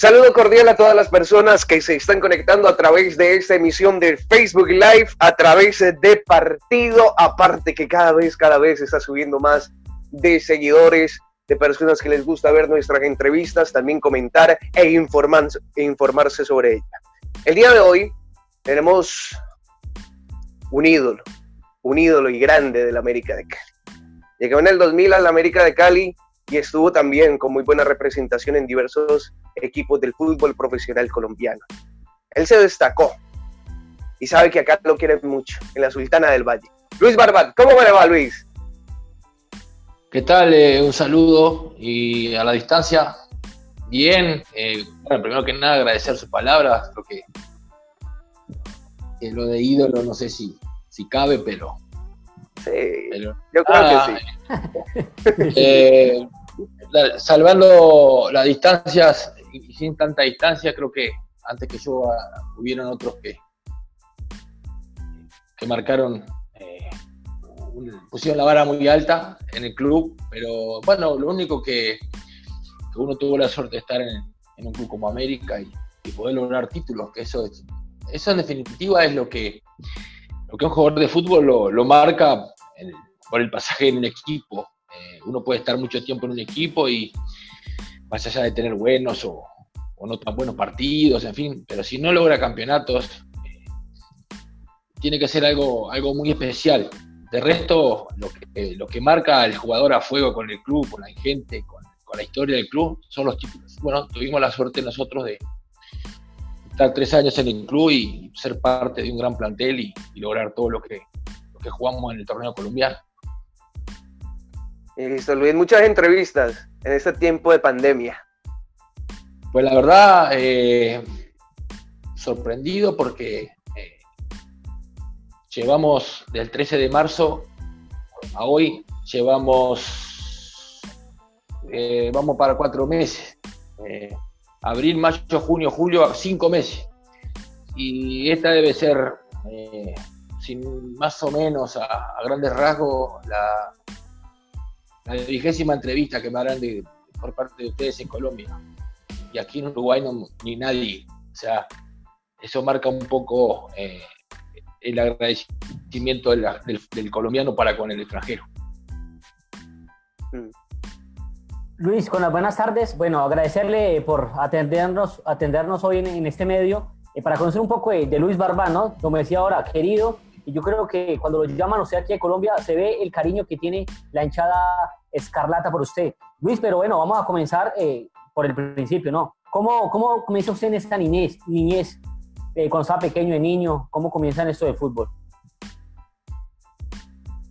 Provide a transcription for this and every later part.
Saludo cordial a todas las personas que se están conectando a través de esta emisión de Facebook Live, a través de partido, aparte que cada vez, cada vez está subiendo más de seguidores, de personas que les gusta ver nuestras entrevistas, también comentar e, e informarse sobre ella. El día de hoy tenemos un ídolo, un ídolo y grande de la América de Cali. Llegó en el 2000 a la América de Cali y estuvo también con muy buena representación en diversos equipos del fútbol profesional colombiano. Él se destacó y sabe que acá lo quieren mucho, en la Sultana del Valle. Luis Barbat, ¿cómo le va Luis? ¿Qué tal? Eh, un saludo y a la distancia. Bien, eh, bueno, primero que nada agradecer sus palabras, creo que lo de ídolo no sé si, si cabe, pero... Sí, yo creo que sí. Eh, salvando las distancias y sin tanta distancia, creo que antes que yo ah, hubieron otros que, que marcaron, eh, pusieron la vara muy alta en el club, pero bueno, lo único que, uno tuvo la suerte de estar en, un club como América y, poder lograr títulos, que eso eso en definitiva es lo que, lo que un jugador de fútbol lo, marca por el pasaje en un equipo. Eh, uno puede estar mucho tiempo en un equipo y más allá de tener buenos o, no tan buenos partidos, en fin, pero si no logra campeonatos, eh, tiene que ser algo, algo muy especial. De resto, lo que, que marca al jugador a fuego con el club, con la gente, con, la historia del club, son los títulos. Bueno, tuvimos la suerte nosotros de, estar tres años en el club y ser parte de un gran plantel y, lograr todo lo que jugamos en el torneo colombiano. Listo, Luis, muchas entrevistas en este tiempo de pandemia. Pues la verdad, eh, sorprendido porque eh, llevamos del 13 de marzo a hoy, llevamos, eh, vamos para cuatro meses abril, mayo, junio, julio, cinco meses. Y esta debe ser, sin, más o menos a, grandes rasgos, la, la vigésima entrevista que me harán de, por parte de ustedes en Colombia. Y aquí en Uruguay no, ni nadie. O sea, eso marca un poco eh, el agradecimiento del, colombiano para con el extranjero. Mm. Luis, con las buenas tardes. Bueno, agradecerle por atendernos, atendernos hoy en, este medio eh, para conocer un poco de, Luis Barbán, ¿no? Como decía ahora, querido. Y yo creo que cuando lo llaman usted aquí a Colombia, se ve el cariño que tiene la hinchada escarlata por usted. Luis, pero bueno, vamos a comenzar eh, por el principio, ¿no? ¿Cómo, cómo comenzó usted en esta niñez, niñez eh, cuando estaba pequeño, de niño? ¿Cómo comienza en esto de fútbol?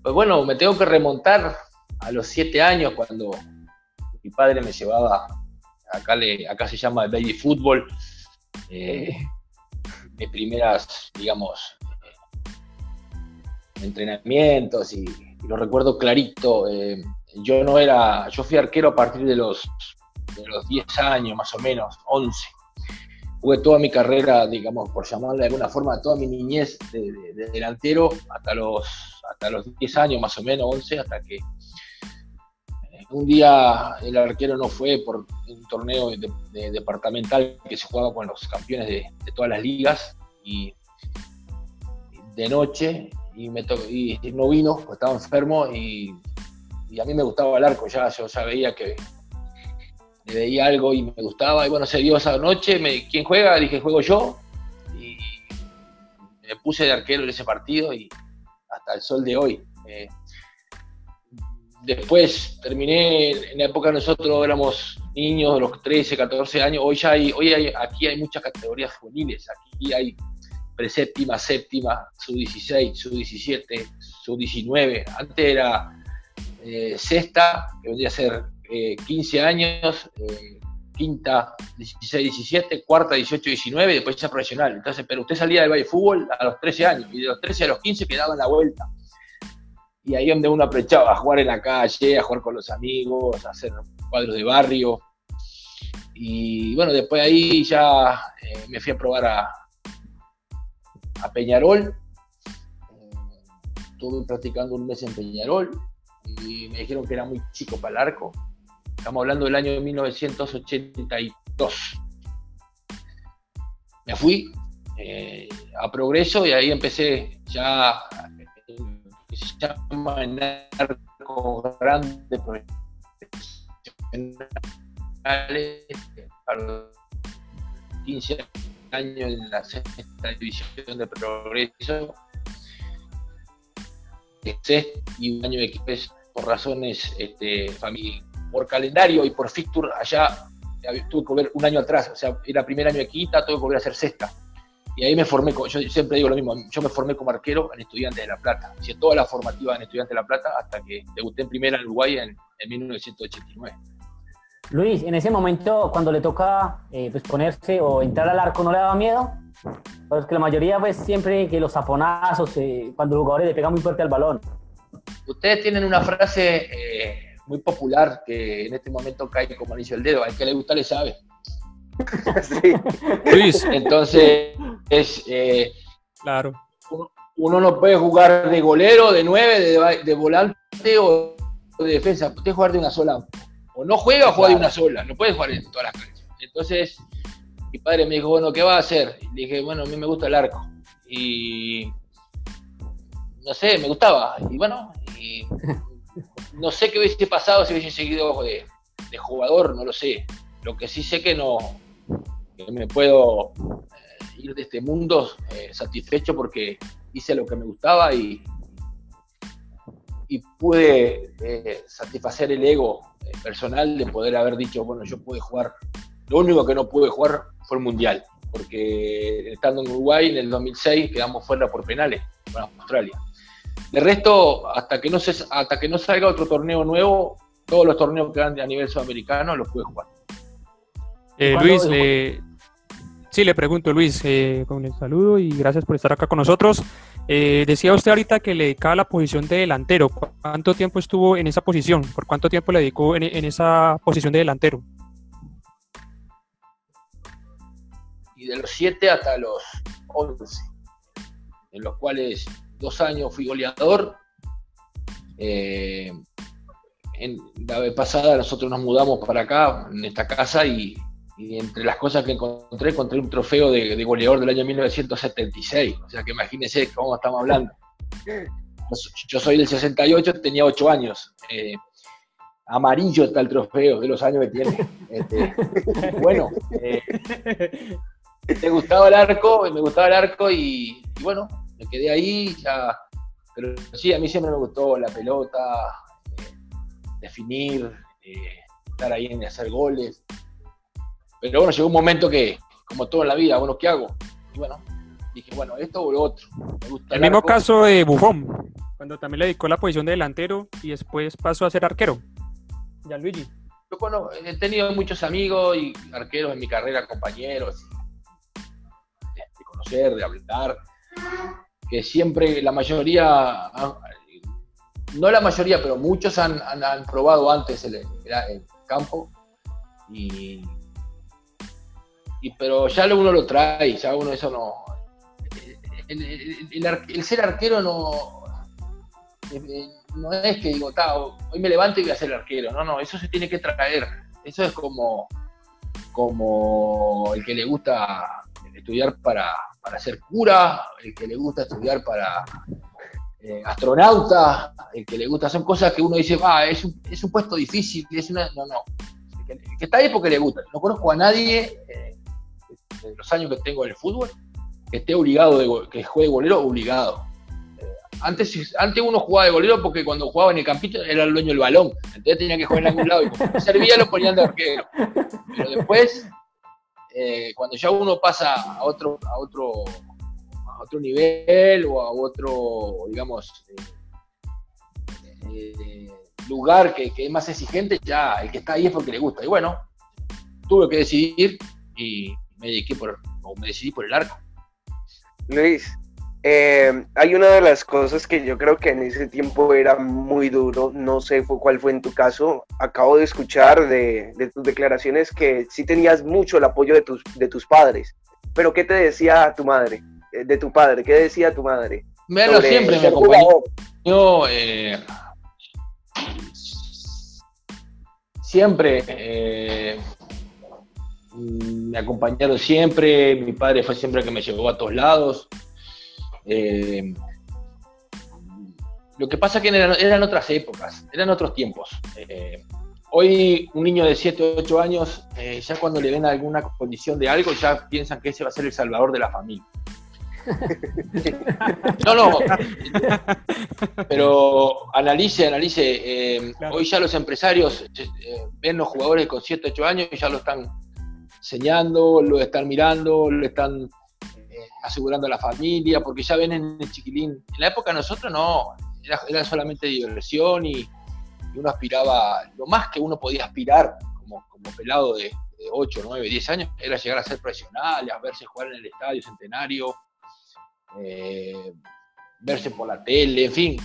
Pues bueno, me tengo que remontar a los siete años cuando mi padre me llevaba, acá, le, acá se llama baby fútbol, eh, mis primeras, digamos, eh, entrenamientos y, lo recuerdo clarito. Eh, yo no era, yo fui arquero a partir de los, de los 10 años, más o menos, 11. Jugué toda mi carrera, digamos, por llamarle de alguna forma, toda mi niñez de, delantero hasta los, hasta los 10 años, más o menos, 11, hasta que un día el arquero no fue por un torneo departamental que se jugaba con los campeones de, todas las ligas y de noche y, me y no vino, pues estaba enfermo y, a mí me gustaba el arco, ya yo ya veía que le veía algo y me gustaba y bueno, se dio esa noche, me, ¿quién juega? Dije, juego yo y me puse de arquero en ese partido y hasta el sol de hoy. Eh, después terminé, en la época nosotros éramos niños de los 13, 14 años, hoy ya hay, hoy hay, aquí hay muchas categorías juveniles, aquí hay preséptima, séptima, sub-16, sub-17, sub-19, antes era eh, sexta, que vendría a ser 15 eh, años, eh, quinta 16, 17, cuarta 18, 19 y después ya profesional. Entonces, pero usted salía del Valle Fútbol a los 13 años y de los 13 a los 15 quedaba en la vuelta y ahí donde uno aprovechaba a jugar en la calle, a jugar con los amigos, a hacer cuadros de barrio. Y bueno, después ahí ya eh, me fui a probar a, a Peñarol. Eh, estuve practicando un mes en Peñarol y me dijeron que era muy chico para el arco. Estamos hablando del año 1982. me fui eh, a Progreso y ahí empecé ya se llama narco grande a los 15 años en la sexta división de Progreso y un año después por razones este, por calendario y por fixture allá tuve que volver un año atrás, o sea, era primer año de quinta, tuve que volver a hacer sexta. Y ahí me formé, yo siempre digo lo mismo, yo me formé como arquero en Estudiantes de La Plata. Hice toda la formativa en Estudiantes de La Plata hasta que debuté en primera en Uruguay en, 1989. Luis, en ese momento, cuando le toca eh, pues ponerse o entrar al arco, ¿no le daba miedo? Porque la mayoría, pues siempre que los zaponazos, eh, cuando los jugadores le pegan muy fuerte al balón. Ustedes tienen una frase eh, muy popular que en este momento cae como anillo el dedo. Al que le gusta le sabe. sí. Luis. Entonces, es. Eh, claro. Uno, no puede jugar de golero, de nueve, de, volante o de defensa. Usted jugar de una sola. O no juega o juega de una sola. No puede jugar en todas las canchas. Entonces, mi padre me dijo, bueno, ¿qué va a hacer? Y le dije, bueno, a mí me gusta el arco. Y no sé, me gustaba. Y bueno, no sé qué hubiese pasado si hubiese seguido de, jugador, no lo sé. Lo que sí sé que no que me puedo eh, ir de este mundo eh, satisfecho porque hice lo que me gustaba y, y pude eh, satisfacer el ego personal de poder haber dicho, bueno, yo pude jugar. Lo único que no pude jugar fue el Mundial, porque estando en Uruguay en el 2006 quedamos fuera por penales con Australia. De resto, hasta que no se, hasta que no salga otro torneo nuevo, todos los torneos que dan a nivel sudamericano los puede jugar. Eh, Luis, le, sí, le pregunto, Luis, eh, con el saludo y gracias por estar acá con nosotros. Eh, decía usted ahorita que le dedicaba la posición de delantero. ¿Cuánto tiempo estuvo en esa posición? ¿Por cuánto tiempo le dedicó en, esa posición de delantero? Y de los 7 hasta los 11, en los cuales dos años fui goleador. Eh, en, la vez pasada nosotros nos mudamos para acá, en esta casa, y, entre las cosas que encontré, encontré un trofeo de, goleador del año 1976. O sea que imagínense cómo estamos hablando. Yo soy del 68, tenía ocho años. Eh, amarillo está el trofeo de los años que tiene. Este, bueno, eh, me gustaba el arco, me gustaba el arco y bueno, me quedé ahí, ya, pero sí, a mí siempre me gustó la pelota, eh, definir, eh, estar ahí en hacer goles. Pero bueno, llegó un momento que, como todo en la vida, bueno, ¿qué hago? Y bueno, dije, bueno, esto o lo otro. el, mismo caso de Buffon, cuando también le dedicó la posición de delantero y después pasó a ser arquero. Ya Luigi. Yo bueno, he tenido muchos amigos y arqueros en mi carrera, compañeros, de conocer, de hablar que siempre la mayoría, no la mayoría, pero muchos han, probado antes el, campo y, pero ya uno lo trae, ya uno eso no... El, ser arquero no, no es que digo, hoy me levanto y voy a ser arquero, no, no, eso se tiene que traer, eso es como, como el que le gusta estudiar para, para ser cura, el que le gusta estudiar para eh, astronauta, el que le gusta, son cosas que uno dice, ah, es un, es un puesto difícil, es una, no, no, el que, está ahí porque le gusta. No conozco a nadie eh, en los años que tengo en el fútbol que esté obligado, de, que juegue golero obligado. Eh, antes, antes uno jugaba de golero porque cuando jugaba en el campito era el dueño del balón, entonces tenía que jugar en algún lado y como servía lo ponían de arquero. Pero después eh, cuando ya uno pasa a otro, a otro, a otro nivel o a otro, digamos, eh, lugar que, es más exigente, ya el que está ahí es porque le gusta. Y bueno, tuve que decidir y me dediqué por, o me decidí por el arco. Luis, eh, hay una de las cosas que yo creo que en ese tiempo era muy duro, no sé cuál fue en tu caso, acabo de escuchar de, tus declaraciones que sí tenías mucho el apoyo de tus, de tus padres, pero ¿qué te decía tu madre? Eh, de tu padre, ¿qué decía tu madre? Bueno, siempre me acompañó. Yo, eh, siempre mm, me acompañaron siempre, mi padre fue siempre el que me llevó a todos lados. Eh, lo que pasa es que eran, otras épocas, eran otros tiempos. Eh, hoy un niño de 7 o 8 años, eh, ya cuando le ven alguna condición de algo, ya piensan que ese va a ser el salvador de la familia. No, no. Pero analice, analice. Eh, hoy ya los empresarios ven los jugadores con 7, 8 años y ya lo están enseñando, lo están mirando, lo están asegurando a la familia, porque ya ven en el chiquilín. En la época nosotros no, era, solamente diversión y, uno aspiraba, lo más que uno podía aspirar como, pelado de, 8, 9, 10 años era llegar a ser profesional, a verse jugar en el estadio centenario, eh, verse por la tele, en fin,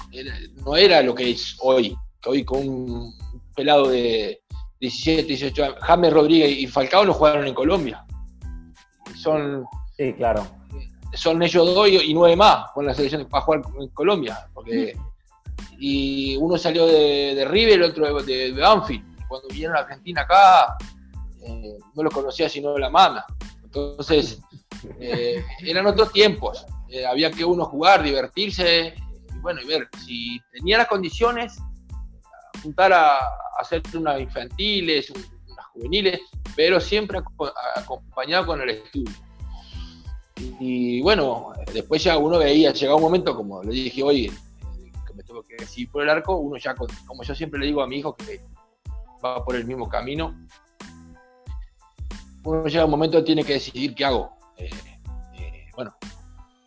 no era lo que es hoy, que hoy con un pelado de 17, 18 años, James Rodríguez y Falcao no jugaron en Colombia. Son, sí, claro. Son ellos dos y, nueve más con la selección para jugar en Colombia, porque y uno salió de, de River, el otro de, de, Banfield. Cuando vinieron a Argentina acá, eh, no lo conocía sino la mama. Entonces, eh, eran otros tiempos. Eh, había que uno jugar, divertirse, y bueno, y ver si tenía las condiciones, apuntar a, hacer unas infantiles, unas juveniles, pero siempre acompañado con el estudio. Y, y bueno, después ya uno veía, llegaba un momento, como le dije hoy, porque si por el arco, uno ya, como yo siempre le digo a mi hijo, que va por el mismo camino, uno llega un momento que tiene que decidir qué hago. Eh, eh, bueno,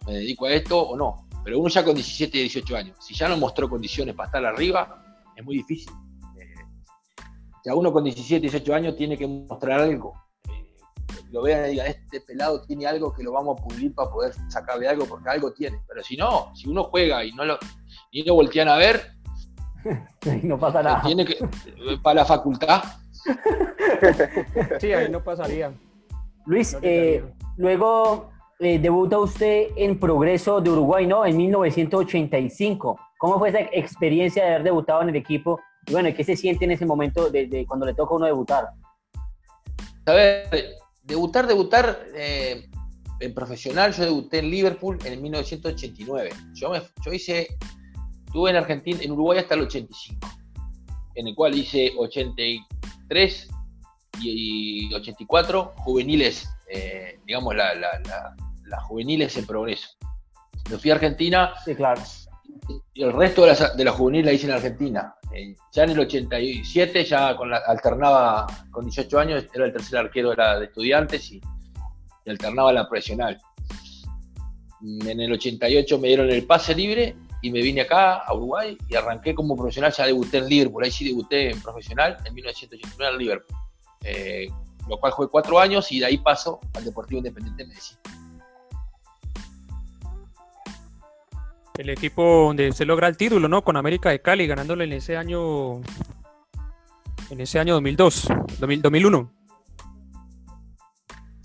me dedico a esto o no. Pero uno ya con 17, 18 años, si ya no mostró condiciones para estar arriba, es muy difícil. Eh, ya uno con 17, 18 años tiene que mostrar algo. lo vean y digan, este pelado tiene algo que lo vamos a pulir para poder sacarle algo, porque algo tiene. Pero si no, si uno juega y no lo, y no voltean a ver. no pasa nada. Tiene que, para la facultad. sí, ahí no pasaría. Luis, eh, luego eh, debuta usted en Progreso de Uruguay, ¿no? En 1985. ¿Cómo fue esa experiencia de haber debutado en el equipo? Y bueno, ¿qué se siente en ese momento de, cuando le toca a uno debutar? A ver, debutar, debutar eh, en profesional, yo debuté en Liverpool en 1989. Yo, me, yo hice Estuve en Argentina, en Uruguay hasta el 85, en el cual hice 83 y, 84 juveniles, eh, digamos, las juveniles en progreso. Me fui a Argentina. Sí, claro. Y el resto de las, de juveniles la hice en Argentina. Eh, ya en el 87, ya la, alternaba con 18 años, era el tercer arquero de, de estudiantes y, alternaba la profesional. En el 88 me dieron el pase libre y me vine acá a Uruguay y arranqué como profesional, ya debuté en Liverpool, ahí sí debuté en profesional en 1989 en Liverpool, eh, lo cual fue cuatro años y de ahí paso al Deportivo Independiente de Medellín. El equipo donde se logra el título, ¿no? Con América de Cali, ganándole en ese año, en ese año 2002, 2001.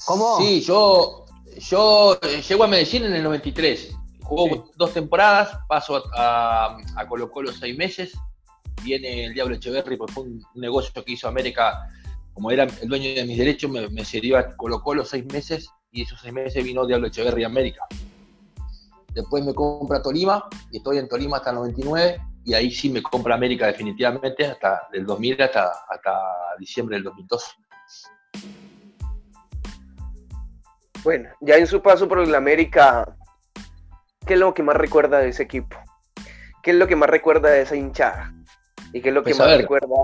¿Cómo? Sí, yo, yo eh, llego a Medellín en el 93 Jugó dos temporadas, paso a, a, Colo Colo seis meses, viene el Diablo Echeverry, porque fue un negocio que hizo América, como era el dueño de mis derechos, me, me cedió a Colo Colo seis meses y esos seis meses vino Diablo Echeverry a América. Después me compra Tolima y estoy en Tolima hasta el 99 y ahí sí me compra América definitivamente hasta del 2000 hasta, hasta diciembre del 2002. Bueno, ya en su paso por el América, ¿qué es lo que más recuerda de ese equipo? ¿Qué es lo que más recuerda de esa hinchada? ¿Y qué es lo que pues, más recuerda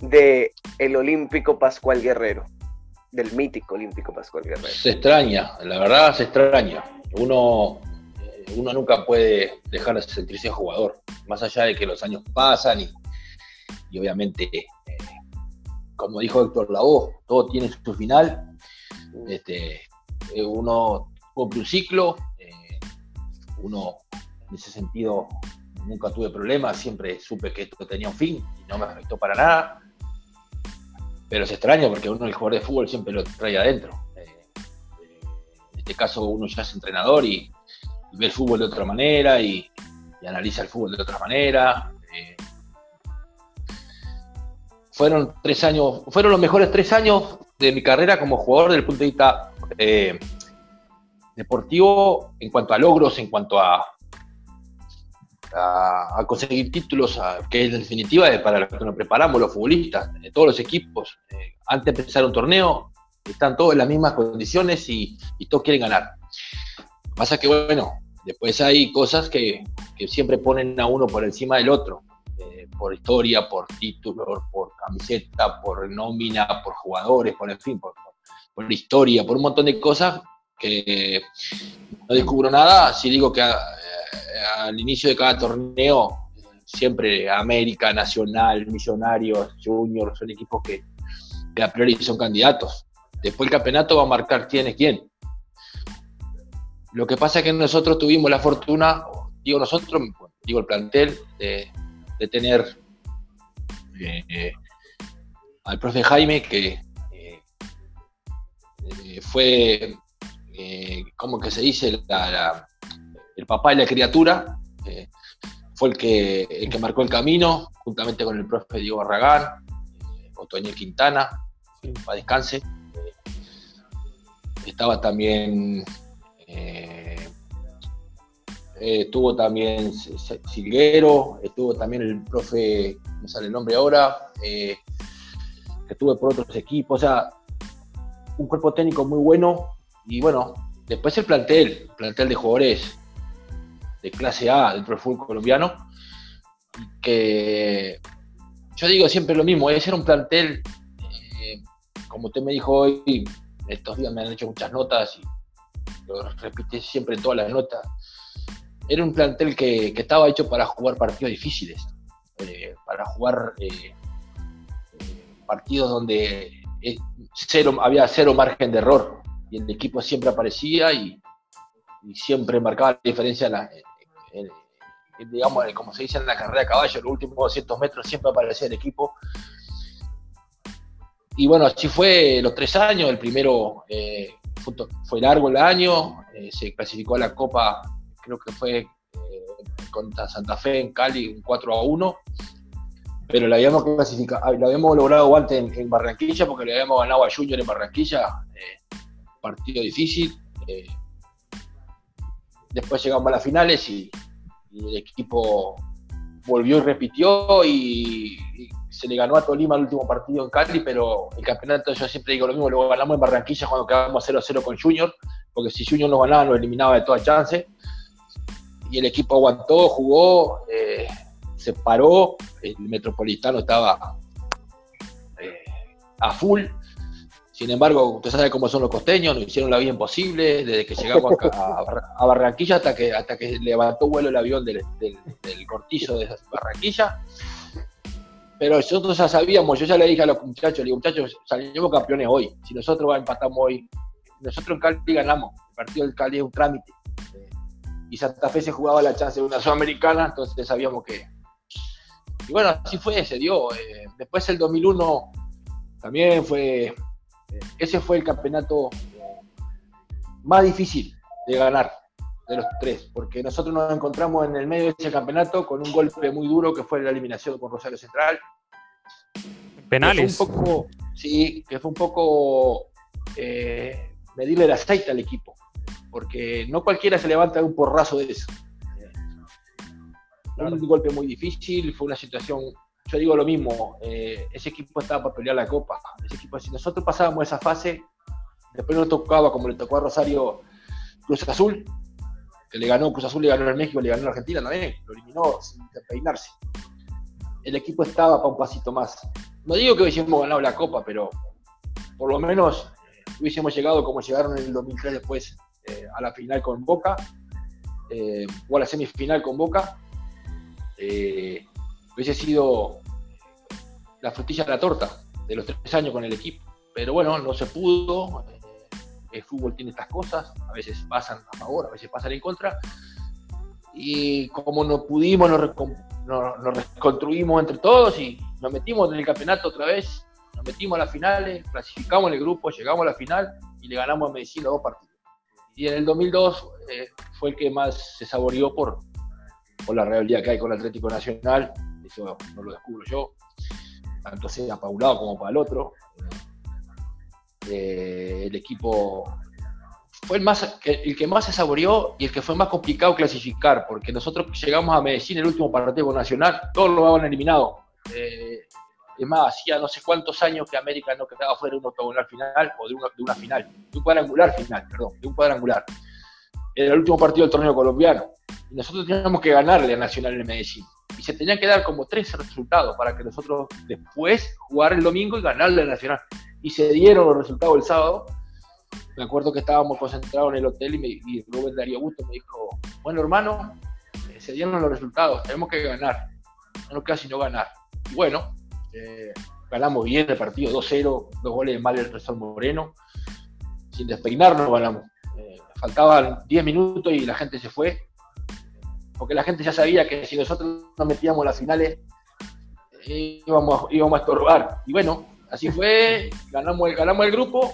de el olímpico Pascual Guerrero? Del mítico olímpico Pascual Guerrero. Se extraña, la verdad se extraña. Uno, uno nunca puede dejar de sentirse jugador, más allá de que los años pasan y, obviamente, eh, como dijo Héctor Lavoe, todo tiene su final. Este, eh, uno cumple un ciclo, uno en ese sentido nunca tuve problemas, siempre supe que esto tenía un fin y no me afectó para nada. Pero es extraño porque uno el jugador de fútbol siempre lo trae adentro. Eh, eh, en este caso uno ya es entrenador y, ve el fútbol de otra manera y, analiza el fútbol de otra manera. Eh, fueron tres años, fueron los mejores tres años de mi carrera como jugador desde el punto de vista eh, deportivo, en cuanto a logros, en cuanto a, a, conseguir títulos, que es en definitiva para lo que nos preparamos los futbolistas, todos los equipos. Eh, antes de empezar un torneo, están todos en las mismas condiciones y, todos quieren ganar. Pasa que, bueno, después hay cosas que, siempre ponen a uno por encima del otro, eh, por historia, por títulos, por camiseta, por nómina, por jugadores, por en fin, por, por, historia, por un montón de cosas que no descubro nada si digo que al inicio de cada torneo siempre América, Nacional, Millonarios, Junior son equipos que a priori son candidatos. Después el campeonato va a marcar quién es quién. Lo que pasa es que nosotros tuvimos la fortuna, digo nosotros, digo el plantel, de, tener eh, al profe Jaime, que eh, eh, fue, como que se dice, el papá de la criatura, fue el que, el que marcó el camino, juntamente con el profe Diego Barragán, Otoño Quintana, para descanse. Estaba también, estuvo también Silguero, estuvo también el profe, me sale el nombre ahora, eh, estuve por otros equipos, o sea, un cuerpo técnico muy bueno y bueno, después el plantel, plantel de jugadores de clase A del pro colombiano, que yo digo siempre lo mismo, ese era un plantel, como usted me dijo hoy, estos días me han hecho muchas notas y lo repite siempre en todas las notas. Era un plantel que, estaba hecho para jugar partidos difíciles, eh, para jugar eh, partidos donde eh, cero, había cero margen de error y el equipo siempre aparecía y, siempre marcaba la diferencia digamos, como se dice en la carrera de caballo, los últimos 200 metros siempre aparecía el equipo y bueno, así fue los tres años. El primero fue, largo el año, eh, se clasificó a la Copa, creo que fue eh, contra Santa Fe en Cali, un 4 a 1. Pero lo habíamos, clasificado, lo habíamos logrado antes en, Barranquilla porque le habíamos ganado a Junior en Barranquilla. partido difícil. después llegamos a las finales y, el equipo volvió y repitió y se le ganó a Tolima el último partido en Cali, pero el campeonato, yo siempre digo lo mismo, lo ganamos en Barranquilla cuando quedamos 0-0 con Junior, porque si Junior nos ganaba, nos eliminaba de toda chance. Y el equipo aguantó, jugó, eh, se paró, el Metropolitano estaba eh, a full. Sin embargo, usted sabe cómo son los costeños, nos hicieron la vida imposible desde que llegamos a, Barranquilla hasta que, hasta que levantó vuelo el avión del, del, del cortillo de Barranquilla pero nosotros ya sabíamos, yo ya le dije a los muchachos, le digo, muchachos, salimos campeones hoy. Si nosotros empatamos hoy, nosotros en Cali ganamos. El partido del Cali es un trámite. y Santa Fe se jugaba la chance de una sudamericana, entonces sabíamos que. Y bueno, así fue, se dio. Eh, después el 2001 también fue. Eh, ese fue el campeonato más difícil de ganar de los tres, porque nosotros nos encontramos en el medio de ese campeonato con un golpe muy duro que fue la eliminación con Rosario Central. Penales. un poco, sí, que fue un poco eh, medirle el aceite al equipo, porque no cualquiera se levanta de un porrazo de eso. Un golpe muy difícil, fue una situación, yo digo lo mismo, eh, ese equipo estaba para pelear la copa. Ese equipo, si nosotros pasábamos esa fase, después nos tocaba, como le tocó a Rosario Cruz Azul, que le ganó Cruz Azul, le ganó al México, le ganó a Argentina también, lo eliminó sin peinarse. El equipo estaba para un pasito más. No digo que hubiésemos ganado la Copa, pero por lo menos eh, hubiésemos llegado como llegaron en el 2003 después eh, a la final con Boca, eh, o a la semifinal con Boca. hubiese sido la frutilla de la torta de los tres años con el equipo. Pero bueno, no se pudo el fútbol tiene estas cosas, a veces pasan a favor, a veces pasan en contra. Y como no pudimos, nos, reconstruimos entre todos y nos metimos en el campeonato otra vez, nos metimos a las finales, clasificamos el grupo, llegamos a la final y le ganamos a Medicina dos partidos. Y en el 2002 eh, fue el que más se saboreó por, por la realidad que hay con el Atlético Nacional, eso no lo descubro yo, tanto sea para un lado como para el otro el equipo fue el, más, el que más se saboreó y el que fue más complicado clasificar, porque nosotros llegamos a Medellín el último partido nacional, todos lo habían eliminado. Eh, es más, hacía no sé cuántos años que América no quedaba fuera de un octogonal final o de una, de una final, de un cuadrangular final, perdón, de un cuadrangular. Era el último partido del torneo colombiano. Y nosotros teníamos que ganarle a Nacional en Medellín. Y se tenían que dar como tres resultados para que nosotros después jugar el domingo y ganarle a Nacional. Y se dieron los resultados el sábado me acuerdo que estábamos concentrados en el hotel y, me, y Rubén Darío Gusto me dijo, bueno hermano, eh, se dieron los resultados, tenemos que ganar, no queda sino ganar. Y bueno, eh, ganamos bien el partido 2-0, dos goles de mal Resol Moreno, sin despeinarnos ganamos. Eh, faltaban 10 minutos y la gente se fue, porque la gente ya sabía que si nosotros nos metíamos las finales íbamos, íbamos a estorbar. Y bueno, así fue, ganamos ganamos el grupo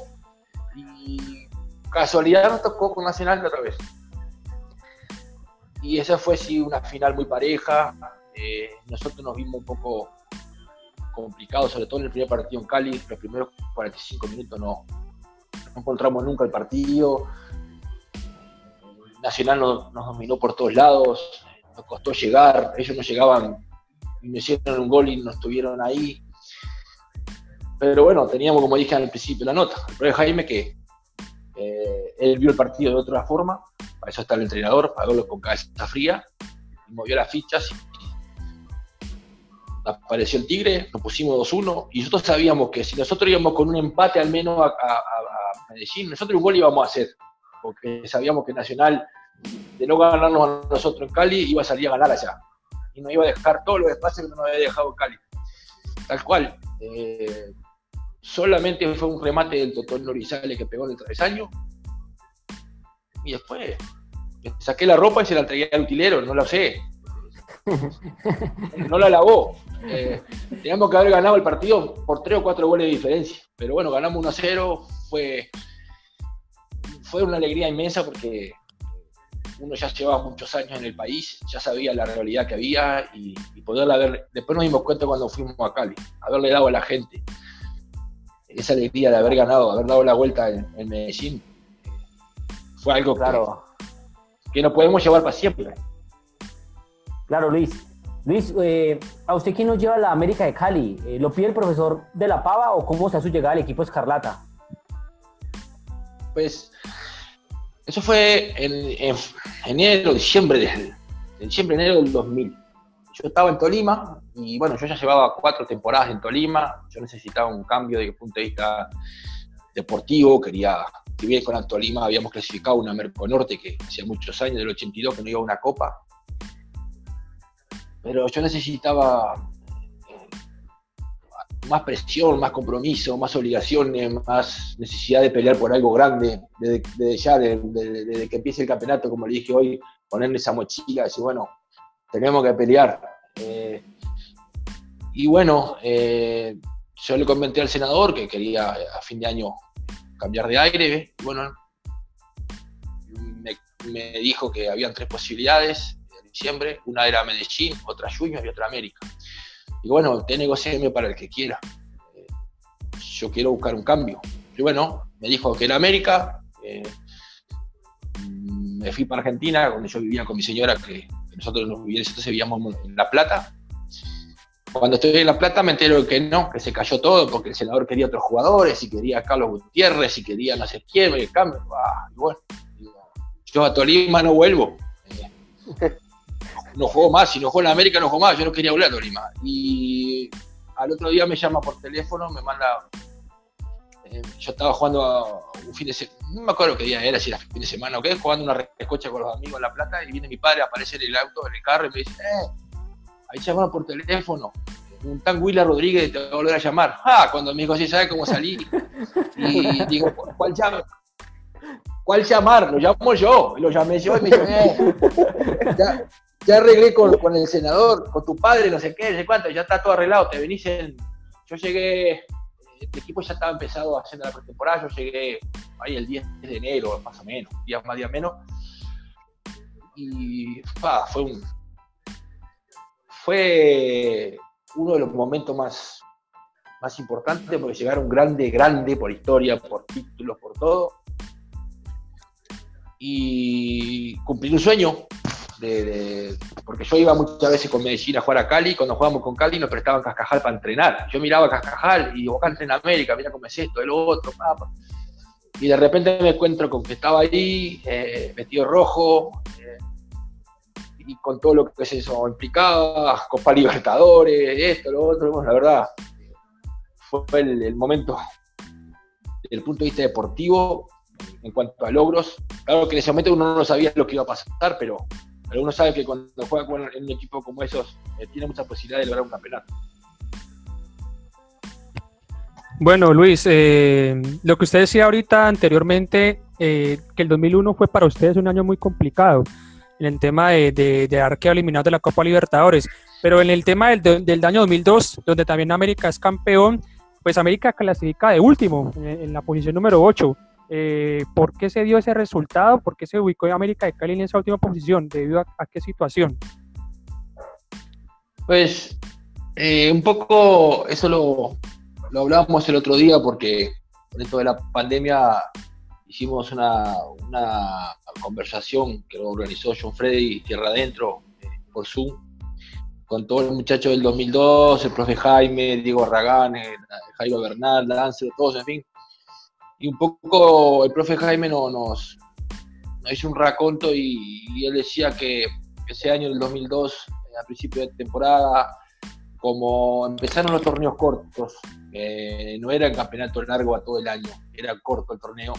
y casualidad nos tocó con Nacional de otra vez. Y esa fue sí una final muy pareja. Eh, nosotros nos vimos un poco complicados, sobre todo en el primer partido en Cali. Los primeros 45 minutos no, no encontramos nunca el partido. Nacional nos, dominó por todos lados, nos costó llegar, ellos no llegaban y me hicieron un gol y nos tuvieron ahí. Pero bueno, teníamos, como dije al principio, la nota. El de Jaime que eh, él vio el partido de otra forma, para eso está el entrenador, para verlo con cabeza fría, y movió las fichas y, apareció el Tigre, nos pusimos 2-1 y nosotros sabíamos que si nosotros íbamos con un empate al menos a, Medellín, nosotros un gol íbamos a hacer, porque sabíamos que Nacional, de no ganarnos a nosotros en Cali, iba a salir a ganar allá y nos iba a dejar todos los espacios que nos había dejado Cali. Tal cual. Eh, solamente fue un remate del Totón Norizales que pegó en el travesaño. Y después saqué la ropa y se la entregué al utilero, no lo sé. No la lavó. Eh, teníamos que haber ganado el partido por tres o cuatro goles de diferencia. Pero bueno, ganamos 1 a 0. Fue, fue una alegría inmensa porque uno ya llevaba muchos años en el país, ya sabía la realidad que había y, y poderla ver. Después nos dimos cuenta cuando fuimos a Cali, haberle dado a la gente esa alegría de haber ganado, haber dado la vuelta en, Medellín, fue algo claro. que, no podemos llevar para siempre. Claro, Luis. Luis, eh, ¿a usted quién nos lleva a la América de Cali? Eh, ¿Lo pide el profesor de la Pava o cómo se su llegada al equipo Escarlata? Pues eso fue en, enero, diciembre del, diciembre, enero del 2000 yo estaba en Tolima y bueno, yo ya llevaba cuatro temporadas en Tolima, yo necesitaba un cambio desde el punto de vista deportivo, quería, si bien con el Tolima habíamos clasificado una Merconorte que hacía muchos años, del 82, que no iba a una copa, pero yo necesitaba eh, más presión, más compromiso, más obligaciones, más necesidad de pelear por algo grande, desde, ya, desde, que empiece el campeonato, como le dije hoy, ponerme esa mochila, decir, bueno, tenemos que pelear. Eh, y bueno, eh, yo le comenté al senador que quería a fin de año cambiar de aire. Bueno, me, dijo que habían tres posibilidades en diciembre. Una era Medellín, otra Junior y otra América. Y bueno, usted negocieme para el que quiera. Eh, yo quiero buscar un cambio. Y bueno, me dijo que era América. me fui para Argentina, donde yo vivía con mi señora, que nosotros nos vivíamos en La Plata. Cuando estoy en La Plata me entero que no, que se cayó todo porque el senador quería otros jugadores y quería a Carlos Gutiérrez y quería no sé quién, el cambio. Ah, y bueno, yo a Tolima no vuelvo. No juego más, si no juego en América no juego más, yo no quería volver a Tolima. Y al otro día me llama por teléfono, me manda yo estaba jugando un fin de semana, no me acuerdo qué día era, si era fin de semana o qué, jugando una recocha con los amigos en La Plata y viene mi padre, aparece en el auto, en el carro y me dice, eh, ahí llamaron por teléfono, un tan Willa Rodríguez te va a volver a llamar. Ah, cuando me dijo, sí, ¿sabe cómo salí? Y digo, ¿cuál llamar? ¿Cuál llamar? Lo llamo yo. Lo llamé yo y me dice, eh, ya, ya arreglé con, con, el senador, con tu padre, no sé qué, no sé cuánto, ya está todo arreglado, te venís en... Yo llegué el equipo ya estaba empezado haciendo la pretemporada, yo llegué ahí el 10 de enero, más o menos, días más, días menos, y fue un fue uno de los momentos más, más importante porque llegaron grande, grande por historia, por títulos, por todo. Y cumplir un sueño, porque yo iba muchas veces con Medellín a jugar a Cali, cuando jugábamos con Cali nos prestaban Cascajal para entrenar. Yo miraba Cascajal y digo, acá en América, mira cómo es esto, es lo otro, papá. Y de repente me encuentro con que estaba ahí, eh, vestido rojo, eh, y con todo lo que eso implicaba, Copa Libertadores, esto, lo otro, la verdad, fue el, momento, desde el punto de vista deportivo, en cuanto a logros. Claro que en ese momento uno no sabía lo que iba a pasar, pero, pero uno sabe que cuando juega con, en un equipo como esos, eh, tiene mucha posibilidad de lograr un campeonato. Bueno, Luis, eh, lo que usted decía ahorita anteriormente, eh, que el 2001 fue para ustedes un año muy complicado en el tema de, de, eliminado de la Copa Libertadores, pero en el tema del, del año 2002, donde también América es campeón, pues América clasifica de último, en, la posición número 8. Eh, ¿Por qué se dio ese resultado? ¿Por qué se ubicó América de Cali en esa última posición? ¿Debido a, qué situación? Pues eh, un poco eso lo, lo hablábamos el otro día porque dentro de la pandemia hicimos una, una conversación que lo organizó John Freddy Tierra Adentro eh, por Zoom con todos los muchachos del 2002, el profe Jaime, Diego Ragán, eh, Jairo Bernal, Lance, todos, en fin. Y un poco el profe Jaime nos, nos, hizo un raconto y, él decía que ese año, el 2002, eh, a principio de temporada, como empezaron los torneos cortos, no era el campeonato largo a todo el año, era corto el torneo,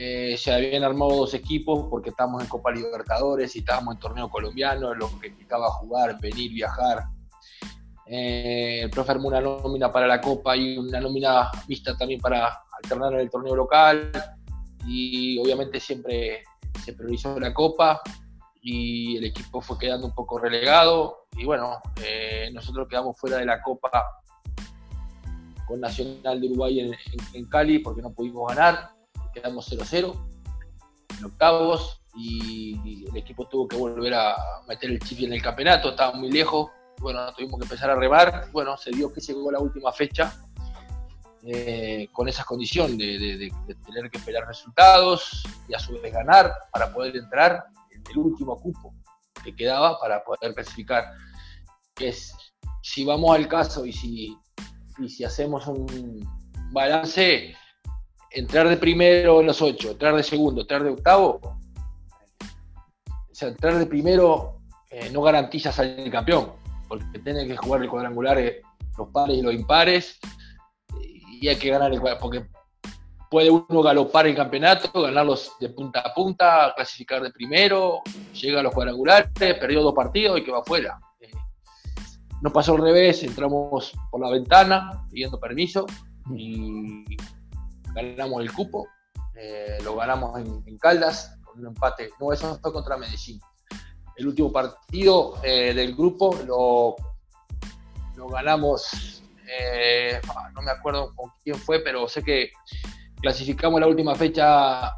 eh, se habían armado dos equipos porque estábamos en Copa Libertadores y estábamos en torneo colombiano, lo que implicaba jugar, venir, viajar. Eh, el profe armó una nómina para la Copa y una nómina vista también para alternar en el torneo local. Y obviamente siempre se priorizó la Copa y el equipo fue quedando un poco relegado. Y bueno, eh, nosotros quedamos fuera de la Copa con Nacional de Uruguay en Cali porque no pudimos ganar quedamos 0-0 en octavos y el equipo tuvo que volver a meter el chip en el campeonato, estaba muy lejos, bueno, tuvimos que empezar a remar, bueno, se dio que llegó la última fecha eh, con esas condiciones de, tener que esperar resultados y a su vez ganar para poder entrar en el último cupo que quedaba para poder clasificar. Es, si vamos al caso y si, y si hacemos un balance, entrar de primero en los ocho, entrar de segundo, entrar de octavo, entrar de primero eh, no garantiza salir campeón, porque tiene que jugar el cuadrangular eh, los pares y los impares, y hay que ganar el porque puede uno galopar el campeonato, ganarlos de punta a punta, clasificar de primero, llega a los cuadrangulares, perdió dos partidos y que va afuera. Eh, no pasó al revés, entramos por la ventana pidiendo permiso y ganamos el cupo, eh, lo ganamos en, Caldas con un empate. No, eso no fue contra Medellín. El último partido eh, del grupo lo, lo ganamos, eh, ah, no me acuerdo con quién fue, pero sé que clasificamos la última fecha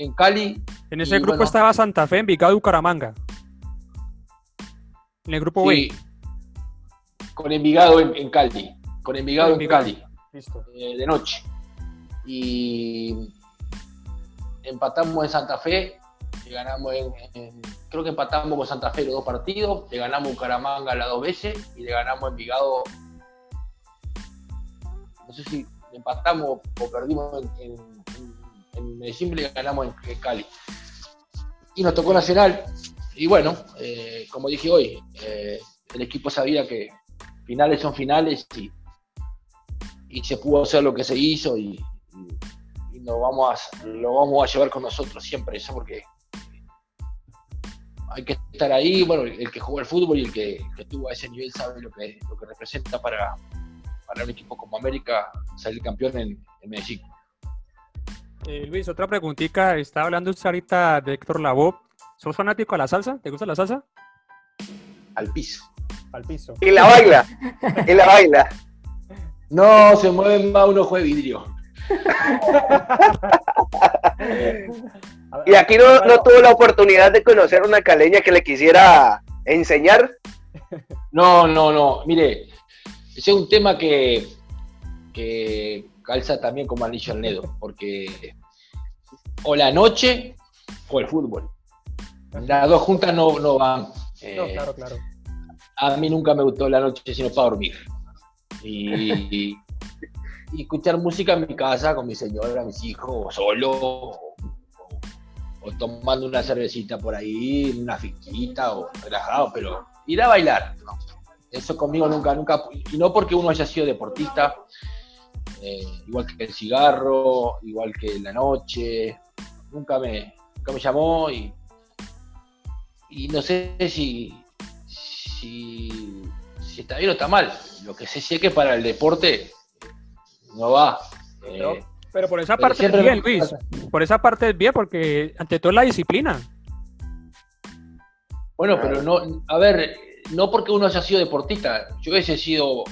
en Cali. En ese grupo estaba Santa Fe, Envigado y Bucaramanga. En el grupo sí, Con Envigado en, Cali. Con Envigado, en Cali. Eh, de noche. Y empatamos en Santa Fe, ganamos en, creo que empatamos con Santa Fe los dos partidos, le ganamos Bucaramanga las dos veces y le ganamos en Vigado, no sé si empatamos o perdimos en, en, Medellín, le ganamos en, Cali. Y nos tocó Nacional. Y bueno, eh, como dije hoy, eh, el equipo sabía que finales son finales y y se pudo hacer lo que se hizo y, lo, vamos lo vamos a llevar con nosotros siempre, eso porque hay que estar ahí, bueno, el que juega el fútbol y el que, estuvo a ese nivel sabe lo que, lo que representa para, para un equipo como América salir campeón en, Medellín. Eh, Luis, otra preguntita, estaba hablando usted ahorita de Héctor Lavoe, ¿sos fanático de la salsa? ¿Te gusta la salsa? Al piso. Al piso. Y la baila, y la baila. No, se mueve más un ojo de vidrio. y aquí no, tuvo la oportunidad de conocer una caleña que le quisiera enseñar. No, no, no. Mire, ese es un tema que, que calza también como anillo al dedo, porque o la noche o el fútbol. Las dos juntas no, no van. Eh, claro, claro. A mí nunca me gustó la noche sino para dormir. Y, y, escuchar música en mi casa con mi señora, mis hijos, solo, o, tomando una cervecita por ahí, una finquita, o relajado, pero ir a bailar, Eso conmigo nunca, nunca, y no porque uno haya sido deportista, eh, igual que el cigarro, igual que la noche, nunca me, nunca me llamó y, y no sé si, si, está bien o está mal. Lo que sé es que para el deporte no va. Eh, pero, por esa parte es bien, Luis. Por esa parte es bien, porque ante todo la disciplina. Bueno, pero no, a ver, no porque uno haya sido deportista. Yo he sido,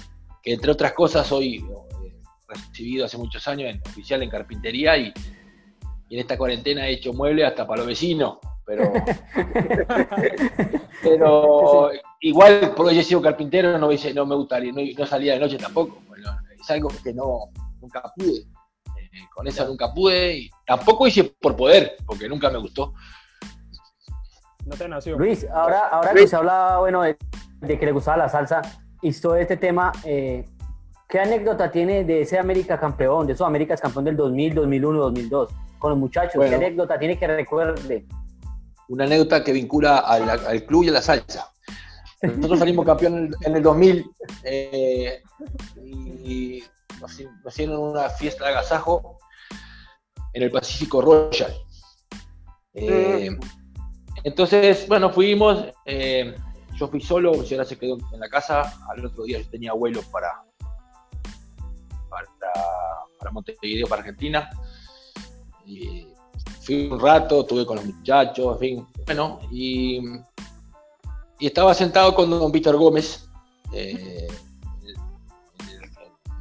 que entre otras cosas soy eh, recibido hace muchos años en oficial en carpintería y, y en esta cuarentena he hecho muebles hasta para los vecinos pero, pero igual porque yo he sido carpintero no, no me gustaría, no, salía de noche tampoco. es algo que no, nunca pude. Con eso nunca pude y tampoco hice por poder, porque nunca me gustó. No te nació. Luis, ahora, ahora que se hablaba bueno, de, que le gustaba la salsa y todo este tema, eh, ¿qué anécdota tiene de ese América campeón, de esos Américas campeón del 2000, 2001, 2002? Con los muchachos, ¿qué anécdota tiene que recuerde? una anécdota que vincula al, club y a la salsa. Nosotros salimos campeón en el 2000 eh, y hicieron una fiesta de agasajo en el Pacífico Royal. Eh, entonces, bueno, fuimos, eh, yo fui solo, mi señora se quedó en la casa, al otro día yo tenía vuelo para, para, para Montevideo, para Argentina. Fui un rato, estuve con los muchachos, en fin, bueno, y, y estaba sentado con don Víctor Gómez eh,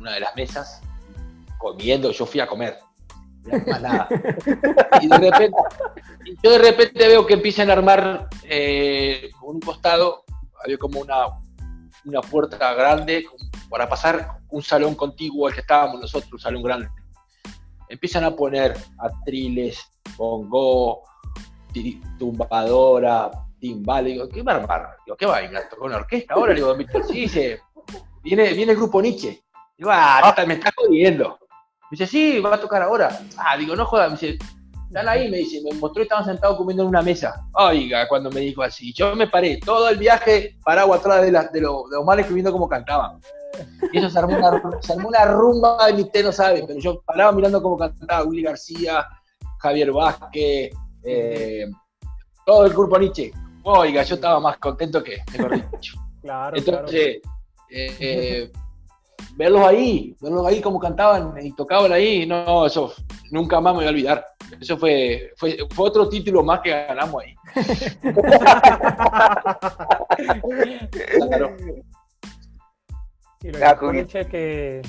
una de las mesas, comiendo, yo fui a comer, nada. Y de repente, yo de repente veo que empiezan a armar eh, un costado, había como una, una puerta grande para pasar un salón contiguo al que estábamos nosotros, un salón grande. Empiezan a poner atriles, bongo, tumbadora, timbal. Digo, ¿qué va a armar? Digo, ¿qué va a una orquesta ahora? Digo, Víctor, sí, dice, viene, viene el grupo Nietzsche. Digo, ah, me está jodiendo. Me dice, sí, va a tocar ahora. Ah, digo, no jodas. Me dice, están ahí, me dice, me mostró que estaban sentados comiendo en una mesa. Oiga, cuando me dijo así, yo me paré todo el viaje parado atrás de, la, de, lo, de los males viendo cómo cantaban. Y eso se armó una, se armó una rumba, ni usted no sabe, pero yo paraba mirando cómo cantaba Willy García, Javier Vázquez, eh, todo el grupo Nietzsche. Oiga, yo estaba más contento que, mejor dicho. Claro, Entonces, eh, eh, verlos ahí, verlos ahí como cantaban y tocaban ahí, no, eso nunca más me voy a olvidar. Eso fue, fue, otro título más que ganamos ahí. claro. Y lo Nietzsche que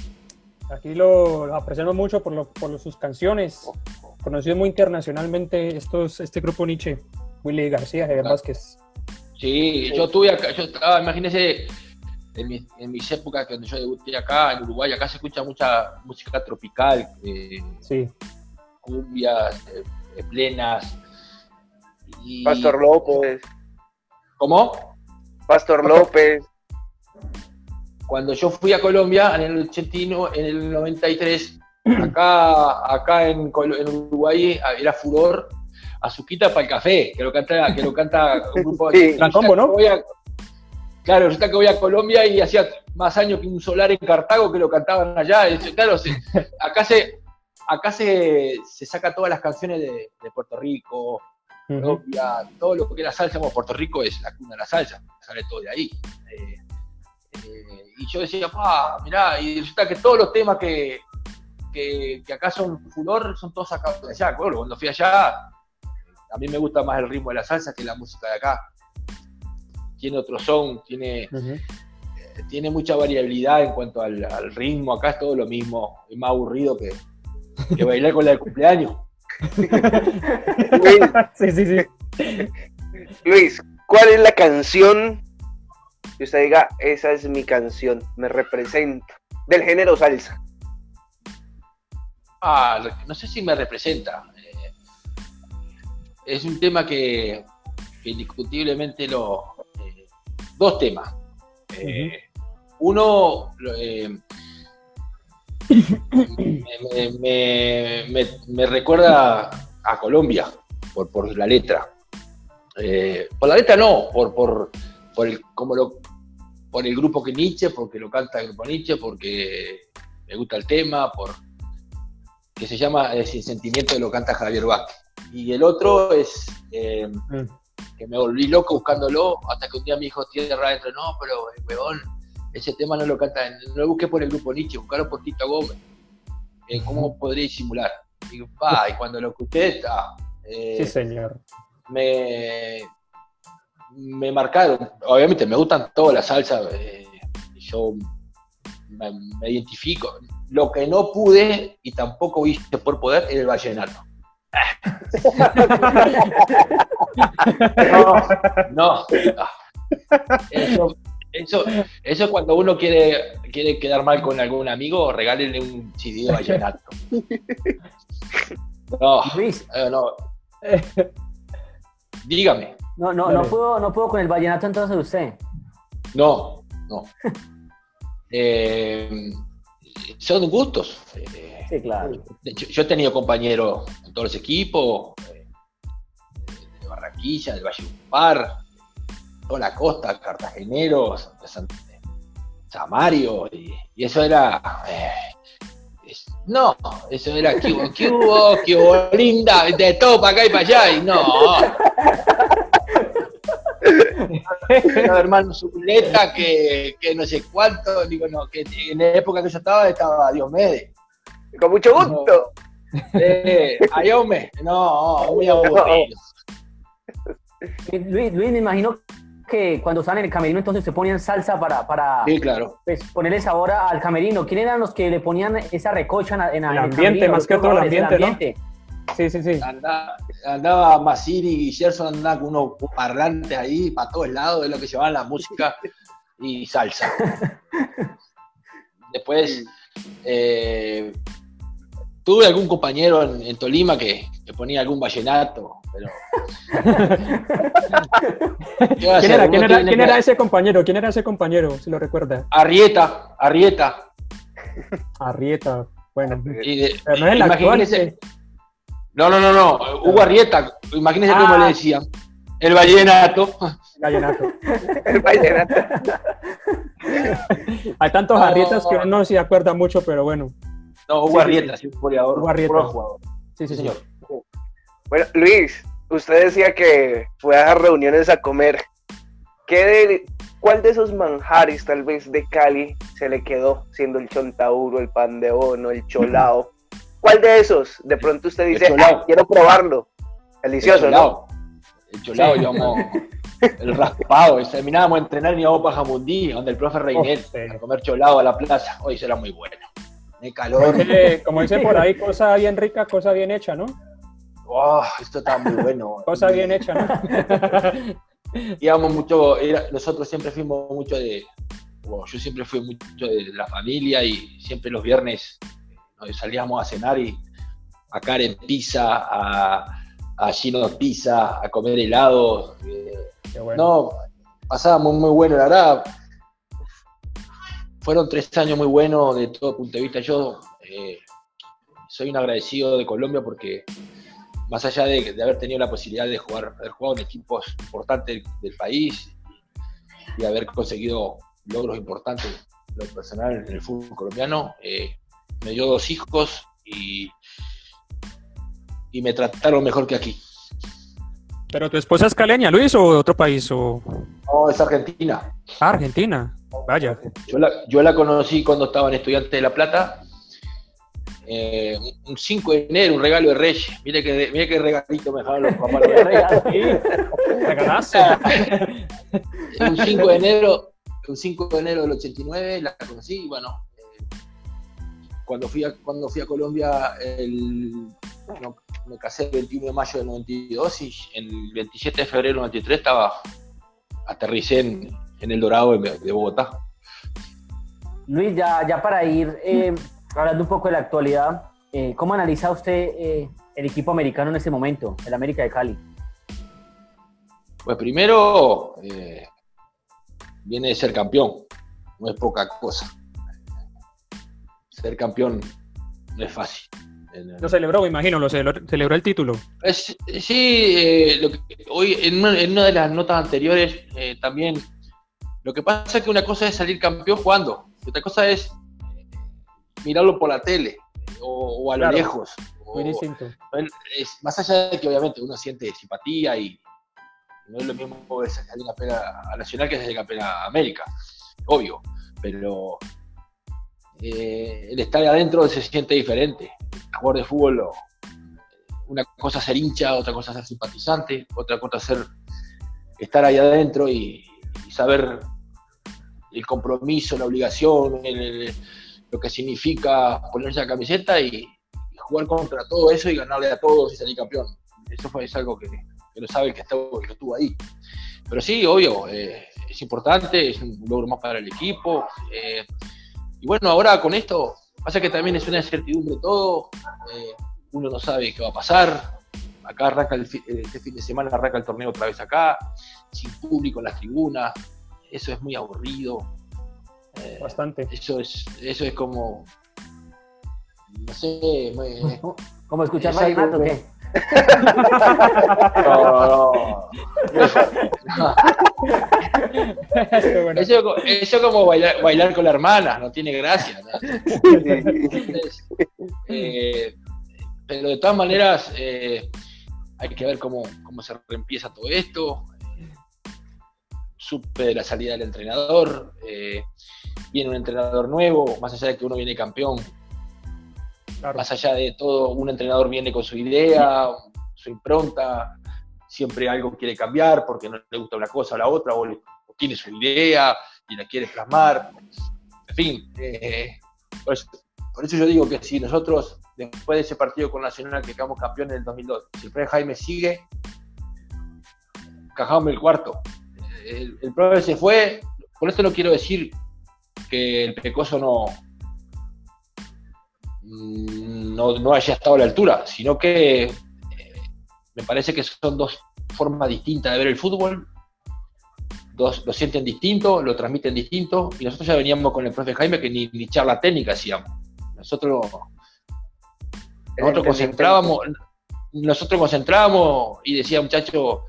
aquí lo, apreciamos mucho por, por sus canciones conocido muy internacionalmente estos, este grupo Nietzsche, Willy García, Javier Vázquez. Sí, yo tuve acá, yo estaba, imagínese, en, en, mis épocas cuando yo debuté acá en Uruguay, acá se escucha mucha música tropical, eh, sí. cumbias eh, plenas. Pastor López. ¿Cómo? Pastor López. Cuando yo fui a Colombia en el 81, en el 93, Acá, acá en, Uruguay era furor Azuquita para el café, que lo canta, que lo canta un grupo de combo, ¿no? Claro, resulta que voy a Colombia y hacía más años que un solar en Cartago que lo cantaban allá. claro, acá se acá se, saca todas las canciones de, Puerto Rico, Colombia, todo lo que era salsa, como Puerto Rico es la cuna de la salsa, sale todo de ahí. Eh, eh, y yo decía, pa, mirá, y resulta que todos los temas que, que, acá son furor, son todos sacados de allá. cuando fui allá, a mí me gusta más el ritmo de la salsa que la música de acá. Tiene otro son, tiene, eh, tiene mucha variabilidad en cuanto al, ritmo. Acá es todo lo mismo, es más aburrido que, que bailar con la del cumpleaños. Luis, sí, sí, sí. Luis, ¿cuál es la canción que usted diga, esa es mi canción, me representa, del género salsa. Ah, no sé si me representa. Eh, es un tema que, indiscutiblemente lo... Eh, dos temas. Eh, uno, me, recuerda a Colombia por, por la letra. por la letra no, por, por, por el, como lo, por el grupo que Nietzsche, porque lo canta el grupo Nietzsche, porque me gusta el tema, por que se llama El sentimiento de lo canta Javier Vázquez. Y el otro es eh, mm. Que me volví loco buscándolo, hasta que un día mi hijo tierra adentro, no, pero el weón, ese tema no lo canta, no lo busqué por el grupo Nietzsche, buscarlo por Tito Gómez. Eh, ¿Cómo podría disimular? Y, y cuando lo escuché, está. Eh, sí, señor. Me, me marcaron. Obviamente me gustan todas las salsas. Eh, yo me, identifico. Lo que no pude y tampoco hice por poder era el vallenato. No, no. Eso, eso, eso cuando uno quiere, quiere quedar mal con algún amigo, regálenle un CD de vallenato. No, eh, no. Dígame. No, no, no puedo, no puedo con el vallenato entonces usted. No, no. Eh, son gustos. sí, claro. Yo, he tenido compañeros en todos los equipos, eh, de Barranquilla, del Valle Par, toda la costa, cartageneros, Samario, y, y eso era. Eh, no, eso era que hubo, que hubo, que hubo linda, de todo para acá y para allá, y no. Hermano Zuleta, que, que no sé cuánto, digo, no, que en la época que yo estaba, estaba Diomedes. Con mucho gusto. Eh, Ayome, no, muy aburrido. Luis, Luis, me imagino que cuando salen en el camerino entonces se ponían salsa para, para sí, claro. pues, ponerle sabor al camerino. ¿Quién eran los que le ponían esa recocha en, el, ambiente, más que todo el ambiente, Sí, sí, sí. Andaba Masiri y Gerson andaban con unos parlantes ahí para todos lados, de lo que llevaban la música y salsa. Después eh, tuve algún compañero en, Tolima que, ponía algún vallenato, pero. ¿Quién, era, ¿quién, era, ¿quién era, ese compañero? ¿Quién era ese compañero, si lo recuerda? Arrieta, Arrieta. Arrieta, bueno. Y pero no es el actual. No, no, no, no. Hugo Arrieta, imagínense cómo le ah. decían. El vallenato. El vallenato. el vallenato. Hay tantos arrietas que uno no se acuerda mucho, pero bueno. No, Hugo Arrieta, sí, un goleador. Hugo Arrieta. Jugador. Sí, sí, señor. Bueno, Luis, usted decía que fue a reuniones a comer. ¿Qué de, ¿Cuál de esos manjares, tal vez de Cali, se le quedó siendo el chontauro, el pan de bono, el cholao? ¿Cuál de esos? De pronto usted dice, ah, quiero probarlo. Delicioso, el ¿no? El cholado, digamos, el raspado. Terminábamos de entrenar y íbamos para Jamundí, donde el profe Reinel, a comer cholado a la plaza. Hoy será muy bueno. De calor. Como dice, por ahí, cosa bien rica, cosa bien hecha, ¿no? Oh, esto está muy bueno. cosa bien hecha, ¿no? íbamos mucho, nosotros siempre fuimos mucho de, yo siempre fui mucho de la familia y siempre los viernes salíamos a cenar y a Karen Pizza, a, a Gino Pizza, a comer helado. No, pasábamos muy bueno, la verdad. Fueron tres años muy buenos de todo punto de vista. Yo eh, soy un agradecido de Colombia porque más allá de, haber tenido la posibilidad de jugar, haber jugado en equipos importantes del, país y haber conseguido logros importantes en lo personal en el fútbol colombiano, eh, me dio dos hijos y, y me trataron mejor que aquí. ¿Pero tu esposa es caleña, Luis, o de otro país? O... No, es argentina. Ah, Argentina, vaya. Yo la, yo la conocí cuando estaba en Estudiante de La Plata. Eh, un 5 de enero, un regalo de Reyes. Mire que, mire qué regalito me dejaron los papás. Regalazo. un 5 de enero, un 5 de enero del 89, la conocí y bueno, cuando fui a, cuando fui a Colombia, el, me casé el 21 de mayo del 92 y el 27 de febrero del 93 estaba, aterricé en, en el Dorado de, Bogotá. Luis, ya, ya para ir eh, hablando un poco de la actualidad, eh, ¿cómo analiza usted eh, el equipo americano en este momento, el América de Cali? Pues primero, viene de ser campeón, no es poca cosa. Ser campeón no es fácil. Lo celebró, me imagino, lo celebró, el título. sí, hoy en una, de las notas anteriores también lo que pasa es que una cosa es salir campeón jugando, otra cosa es mirarlo por la tele o, a lo lejos. más allá de que obviamente uno siente simpatía y, no es lo mismo salir campeón a Nacional que salir campeón a América, obvio, pero eh, el estar adentro se siente diferente. El jugador de fútbol, una cosa ser hincha, otra cosa ser simpatizante, otra cosa ser estar ahí adentro y saber el compromiso, la obligación, lo que significa ponerse la camiseta y, jugar contra todo eso y ganarle a todos y salir campeón. Eso fue, algo que, lo sabe que, estuvo, que estuvo ahí. Pero sí, obvio, eh, es importante, es un logro más para el equipo. Eh, y bueno, ahora con esto, pasa que también es una incertidumbre todo, eh, uno no sabe qué va a pasar. Acá arranca el, este fin de semana arranca el torneo otra vez acá, sin público en las tribunas, eso es muy aburrido. Eh, Bastante. Eso es, eso es como, no sé, muy, como escuchar vallenato, ¿qué? No, no, Eso, eso, como bailar, bailar, con la hermana, no tiene gracia. Eh, pero de todas maneras, eh, hay que ver cómo, cómo se reempieza todo esto. Supe de la salida del entrenador, eh, viene un entrenador nuevo, más allá de que uno viene campeón, más allá de todo, un entrenador viene con su idea, su impronta, siempre algo quiere cambiar porque no le gusta una cosa o la otra, o, tiene su idea y la quiere plasmar, en fin, eh, por, eso, yo digo que si nosotros, después de ese partido con Nacional que quedamos campeones en el 2002, si el Fred Jaime sigue, cajamos el cuarto, el, el se fue, por esto no quiero decir que el Pecoso no, no, haya estado a la altura, sino que eh, me parece que son dos formas distintas de ver el fútbol, dos, lo sienten distinto, lo transmiten distinto, y nosotros ya veníamos con el profe Jaime que ni, charla técnica hacíamos. Nosotros, nosotros concentrábamos, nosotros concentrábamos y decía muchacho,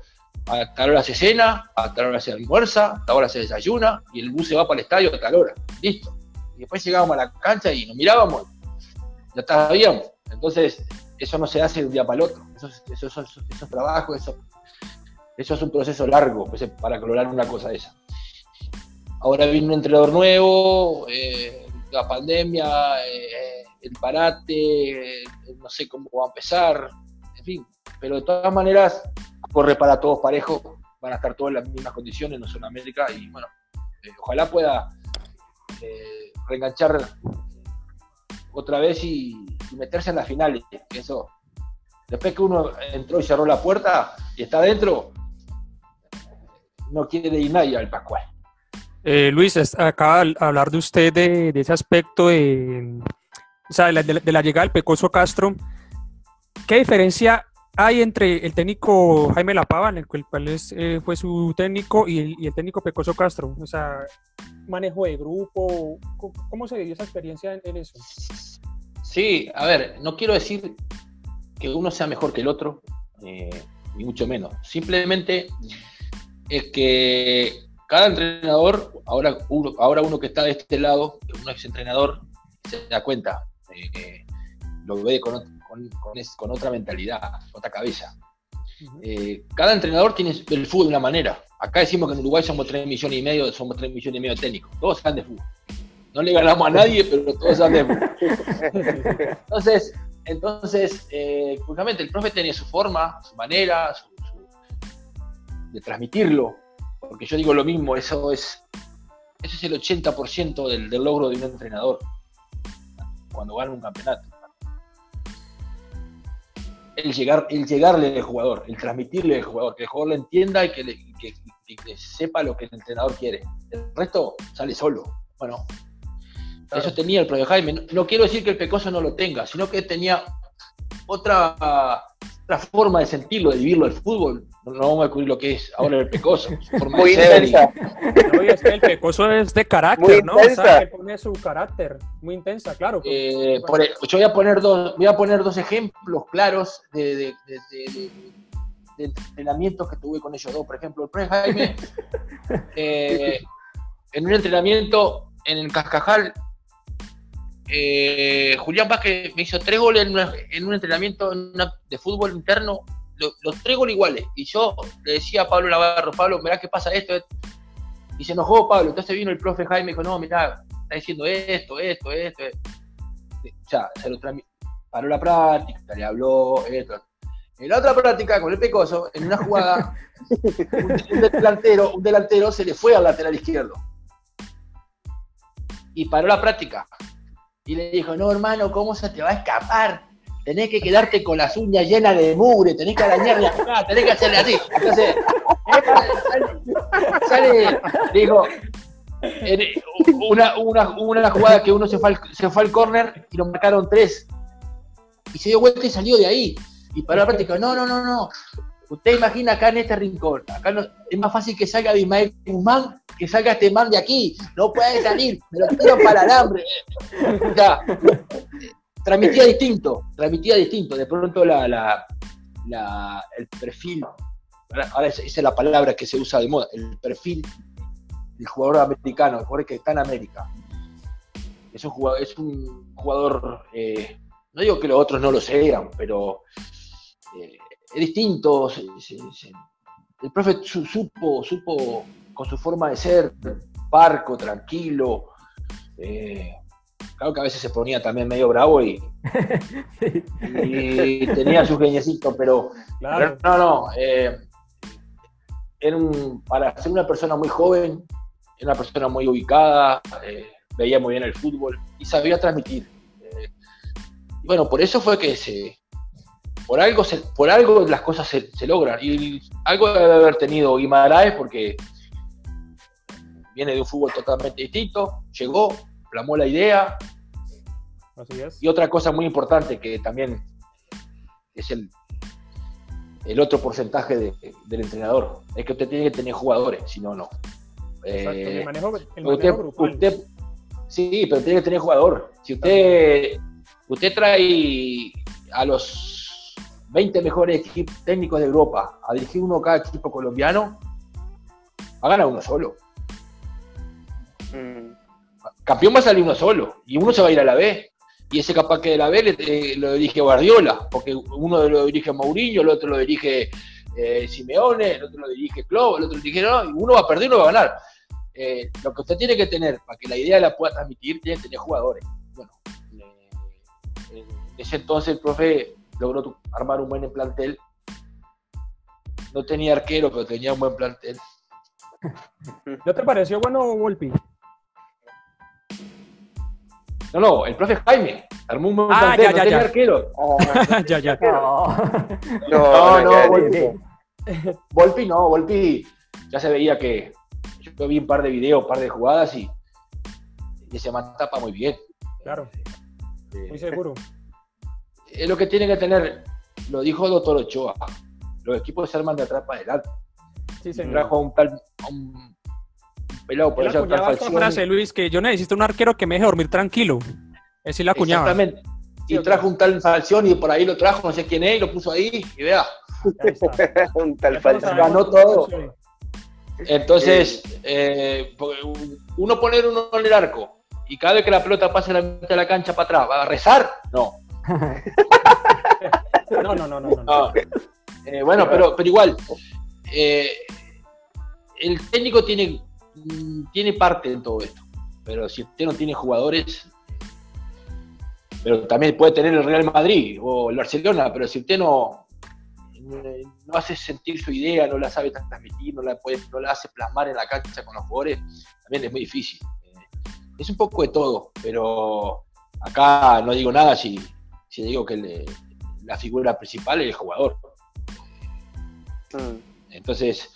a tal hora se cena, a tal hora se almuerza, a tal hora se desayuna y el bus se va para el estadio a tal hora. Listo. Y después llegábamos a la cancha y nos mirábamos, ya sabíamos. Entonces, eso no se hace de un día para el otro. Eso, es trabajo, eso, es un proceso largo pues, para lograr una cosa de esa. Ahora viene un entrenador nuevo, eh, la pandemia, eh, el parate, eh, no sé cómo va a empezar, en fin. Pero de todas maneras, corre para todos parejos, van a estar todos en las mismas condiciones, no son América, y bueno, ojalá pueda reenganchar otra vez y, meterse en las finales. Eso, después que uno entró y cerró la puerta y está adentro, no quiere ir nadie al Pascual. Eh, Luis, acaba de hablar de usted de, ese aspecto de, o sea, de, la, de la llegada del Pecoso Castro. ¿Qué diferencia hay entre el técnico Jaime Lapava, en el cual eh, fue su técnico, y el, técnico Pecoso Castro. O sea, manejo de grupo, ¿cómo, se dio esa experiencia en, eso? Sí, a ver, no quiero decir que uno sea mejor que el otro, eh, ni mucho menos. Simplemente es que cada entrenador, ahora uno, que está de este lado, uno es entrenador, se da cuenta, eh, lo ve con, con, otra mentalidad, otra cabeza. Eh, cada entrenador tiene el fútbol de una manera. Acá decimos que en Uruguay somos 3 millones y medio, somos 3 millones y medio técnicos. Todos saben de fútbol. No le ganamos a nadie, pero todos saben de fútbol. Entonces, entonces eh, justamente el profe tenía su forma, su manera, de transmitirlo. Porque yo digo lo mismo, eso es, eso es el 80% del, del logro de un entrenador cuando gana un campeonato el, llegar, el llegarle al jugador, el transmitirle al jugador, que el jugador lo entienda y que, que, sepa lo que el entrenador quiere. El resto sale solo. Bueno, eso tenía el profe Jaime. No, quiero decir que el Pecoso no lo tenga, sino que tenía otra, otra forma de sentirlo, de vivirlo el fútbol. No, vamos a descubrir lo que es ahora el Pecoso. Muy intensa. el Pecoso es de carácter, ¿no? O sea, que pone su carácter. Muy intensa, claro. Eh, yo voy a poner dos, voy a poner dos ejemplos claros de, de, de, de entrenamientos que tuve con ellos dos. Por ejemplo, el profe Jaime, eh, en un entrenamiento en el Cascajal, eh, Julián Vázquez me hizo tres goles en, un entrenamiento de fútbol interno, los tres goles iguales. Y yo le decía a Pablo Navarro, Pablo, mirá qué pasa esto, Y se enojó Pablo. Entonces vino el profe Jaime y dijo, no, mirá, está diciendo esto, esto, esto. O sea, se lo paró la práctica, le habló, esto. En la otra práctica, con el Pecoso, en una jugada, un, delantero, un delantero se le fue al lateral izquierdo. Y paró la práctica y le dijo, no hermano, ¿cómo se te va a escapar? Tenés que quedarte con las uñas llenas de mugre, tenés que arañarle acá, tenés que hacerle así. Entonces, sale, dijo, una, una, una, jugada que uno se fue, al, se fue al córner y lo marcaron tres. Y se dio vuelta y salió de ahí. Y paró la práctica, no, no, no, no. Usted imagina acá en este rincón, acá no, es más fácil que salga Ismael Guzmán que salga este man de aquí, no puede salir, me lo tiro para el hambre. Transmitía distinto, transmitía distinto. De pronto la, la, el perfil, ahora esa es la palabra que se usa de moda, el perfil del jugador americano, el jugador que está en América. Es un jugador, es un jugador eh, no digo que los otros no lo sean, pero eh, es distinto. el profe supo, supo con su forma de ser, parco, tranquilo. Eh, claro que a veces se ponía también medio bravo y, tenía sus geniecitos, pero, no, no. Eh, era un, para ser una persona muy joven, era una persona muy ubicada, eh, veía muy bien el fútbol y sabía transmitir. bueno, por eso fue que se, por algo, por algo las cosas se, se, logran. Y algo debe haber tenido Guimaraes porque viene de un fútbol totalmente distinto, llegó, plamó la idea. Y otra cosa muy importante que también es el, el otro porcentaje del entrenador, es que usted tiene que tener jugadores, si no, no. Eh, usted, sí, pero tiene que tener jugador. Si usted, usted trae a los 20 mejores equipos técnicos de Europa a dirigir uno cada equipo colombiano, hagan a uno solo. Mm. Campeón va a salir uno solo y uno se va a ir a la B. Y ese capaz que de la B eh, lo dirige Guardiola, porque uno lo dirige Mourinho, el otro lo dirige eh, Simeone, el otro lo dirige Klopp, el otro lo dirige no, uno va a perder uno va a ganar. Eh, lo que usted tiene que tener para que la idea la pueda transmitir, tiene que tener jugadores. Bueno, en ese entonces el profe logró armar un buen plantel. No tenía arquero, pero tenía un buen plantel. ¿No te pareció bueno, Volpi? No, no, el profe Jaime. Armó un buen ah, ya, no ya, tenía arquero. ya, ya. No, no, no, Volpi. Volpi no, Volpi ya se veía que yo vi un par de videos, un par de jugadas y, y se tapa muy bien. Claro. muy seguro. Es lo que tiene que tener, lo dijo el doctor Ochoa, los equipos se arman de atrás para adelante. Sí, señor. Trajo un tal, un pelado por esa frase, Luis, que yo necesito un arquero que me deje dormir tranquilo. Es la cuñaba. Exactamente. Y trajo un tal Falción y por ahí lo trajo, no sé quién es, y lo puso ahí, y vea. un tal Falción. Ganó todo. Entonces, eh, uno poner uno en el arco y cada vez que la pelota pase la mitad de la cancha para atrás, ¿va a rezar? No. no, no, no, no. Eh, bueno, pero, pero igual, eh, el técnico tiene tiene parte en todo esto. Pero si usted no tiene jugadores, pero también puede tener el Real Madrid o el Barcelona, pero si usted no, no hace sentir su idea, no la sabe transmitir, no la, puede, no la hace plasmar en la cancha con los jugadores, también es muy difícil. Es un poco de todo, pero acá no digo nada si, si digo que la figura principal es el jugador. Mm. Entonces,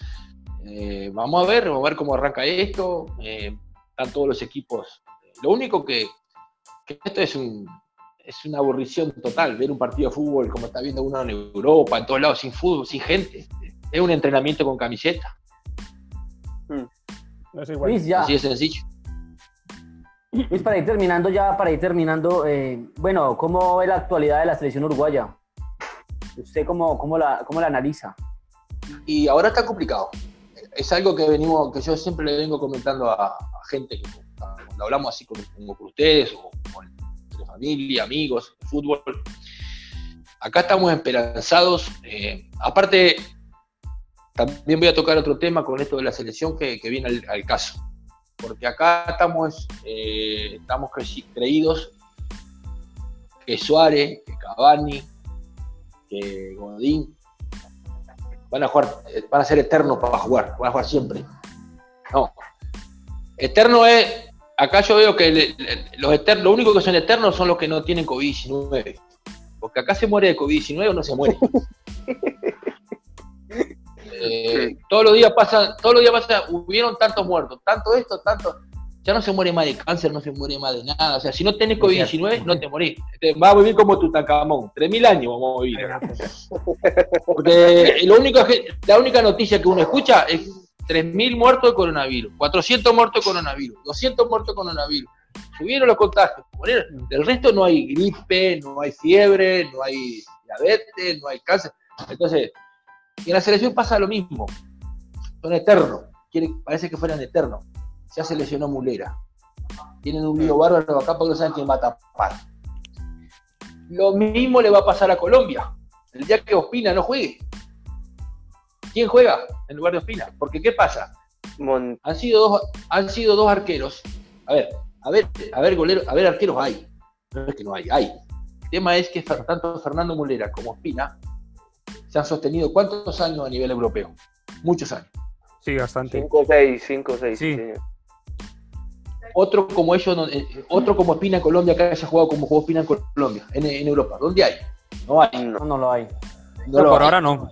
eh, vamos a ver, vamos a ver cómo arranca esto. Eh, están todos los equipos. Lo único que, esto es un, es una aburrición total, ver un partido de fútbol como está viendo uno en Europa, en todos lados, sin fútbol, sin gente. Es un entrenamiento con camiseta. Mm. Así es sencillo. Luis, para ir terminando ya, para ir terminando, eh, bueno, ¿cómo ve la actualidad de la selección uruguaya? ¿Usted cómo, cómo, la, cómo la analiza? Y ahora está complicado. Es algo que venimos, que yo siempre le vengo comentando a, gente que cuando hablamos así como, con ustedes o con familia, amigos, fútbol. Acá estamos esperanzados. Eh, aparte, también voy a tocar otro tema con esto de la selección que, viene al caso porque acá estamos, eh, estamos creídos que Suárez, que Cavani, que Godín van a jugar, eh, van a ser eternos para jugar, van a jugar siempre. No. Eterno es, acá yo veo que los eternos, lo único que son eternos son los que no tienen COVID-19. Porque acá se muere de COVID-19 o no se muere. Eh, todos los días pasan, todos los días pasan, hubieron tantos muertos, tanto esto, tanto. Ya no se muere más de cáncer, no se muere más de nada. O sea, si no tenés COVID-19, no te morís. Vas a vivir como Tutankamón. 3.000 años vamos a vivir. Porque lo único, la única noticia que uno escucha es 3.000 muertos de coronavirus, 400 muertos de coronavirus, 200 muertos de coronavirus. Subieron los contagios. Del resto no hay gripe, no hay fiebre, no hay diabetes, no hay cáncer. Entonces, y en la selección pasa lo mismo. Son eternos. parece que fueran eternos. Ya se lesionó Mulera. Tienen un lío bárbaro acá porque no saben quién va a tapar. Lo mismo le va a pasar a Colombia. El día que Ospina no juegue. ¿Quién juega en lugar de Ospina? Porque ¿qué pasa? Han sido dos, han sido dos arqueros. A ver, a ver, a ver, golero, a ver, arqueros hay. No es que no hay, hay. El tema es que tanto Fernando Mulera como Ospina se han sostenido cuántos años a nivel europeo? Muchos años. Sí, bastante. 5 o 6, 5 o 6. Sí. Otro como ellos, eh, otro como Espina en Colombia que haya jugado como jugó Espina en Colombia, en, Europa. ¿Dónde hay? No hay. No, no lo hay. No, por ahora no.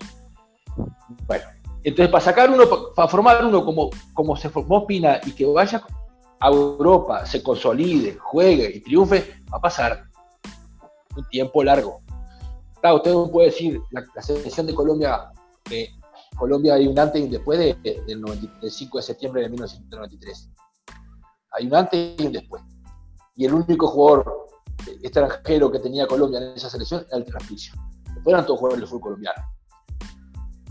Bueno, entonces para sacar uno, para formar uno como, como se formó Espina y que vaya a Europa, se consolide, juegue y triunfe, va a pasar un tiempo largo. Claro, usted no puede decir, la, selección de Colombia, que Colombia hay un antes y un después de, del, 5 de septiembre de 1993. Hay un antes y un después. Y el único jugador extranjero que tenía Colombia en esa selección era el Transficio. Después eran todos jugadores del fútbol colombiano.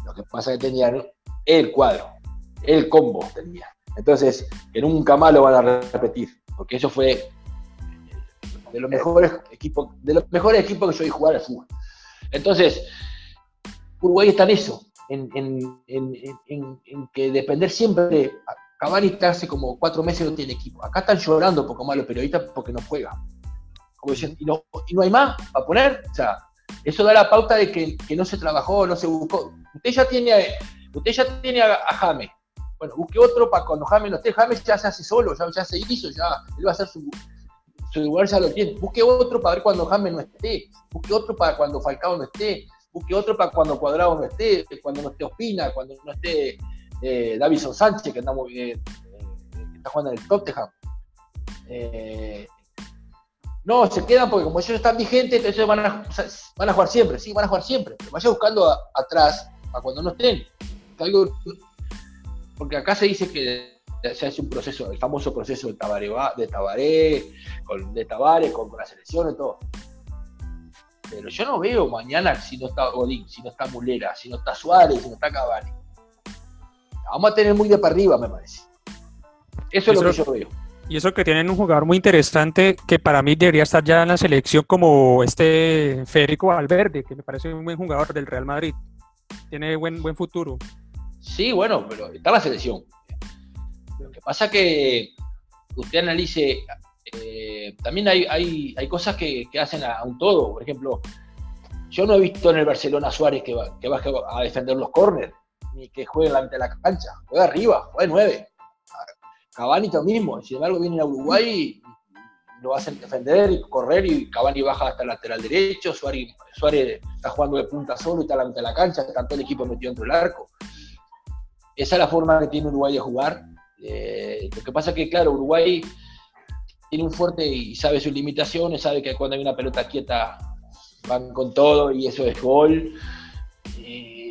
Lo que pasa es que tenían el cuadro, el combo tenía. Entonces, que nunca más lo van a repetir, porque eso fue de los mejores equipos, de los mejores equipos que yo vi jugar al fútbol. Entonces, Uruguay está en eso, en, que depender siempre. Cavani está hace como cuatro meses no tiene equipo. Acá están llorando poco más los periodistas porque no juega. Como dicen, ¿y no, y hay más para poner? O sea, eso da la pauta de que, no se trabajó, no se buscó. Usted ya tiene, usted ya tiene a, James. Bueno, busque otro para cuando James no esté. James ya se hace solo, ya, ya se hizo, ya él va a hacer su, su lugar ya lo tiene. Busque otro para ver cuando James no esté. Busque otro para cuando Falcao no esté. Busque otro para cuando Cuadrado no esté. Cuando no esté Ospina. Cuando no esté eh, Davison Sánchez, que, está, muy, bien, eh, que está jugando en el Tottenham. Eh, no, se quedan porque como ellos están vigentes, entonces van a, van a jugar siempre. Sí, van a jugar siempre. Pero vaya buscando atrás para cuando no estén. porque acá se dice que se hace un proceso, el famoso proceso de Tabaré, de Tabaré, con, de Tabaré, con, la selección y todo. Pero yo no veo mañana si no está Godín, si no está Mulera, si no está Suárez, si no está Cavani. Vamos a tener muy de para arriba, me parece. Eso es lo que yo veo. Y eso que tienen un jugador muy interesante que para mí debería estar ya en la selección como este Federico Valverde, que me parece un buen jugador del Real Madrid. Tiene buen, buen futuro. Sí, bueno, pero está la selección. Lo que pasa que usted analice, eh, también hay, hay, cosas que, hacen a, un todo. Por ejemplo, yo no he visto en el Barcelona Suárez que, va, que baje a defender los córneres, ni que juegue delante de la cancha. Juega arriba, juega nueve. Cavani lo mismo. Sin embargo, viene a Uruguay y lo hacen defender y correr y Cavani baja hasta el lateral derecho, Suárez, Suárez está jugando de punta solo y está a la mitad de la cancha, está todo el equipo metido dentro del arco. Esa es la forma que tiene Uruguay de jugar. Eh, lo que pasa es que, claro, Uruguay tiene un fuerte y sabe sus limitaciones, sabe que cuando hay una pelota quieta van con todo y eso es gol.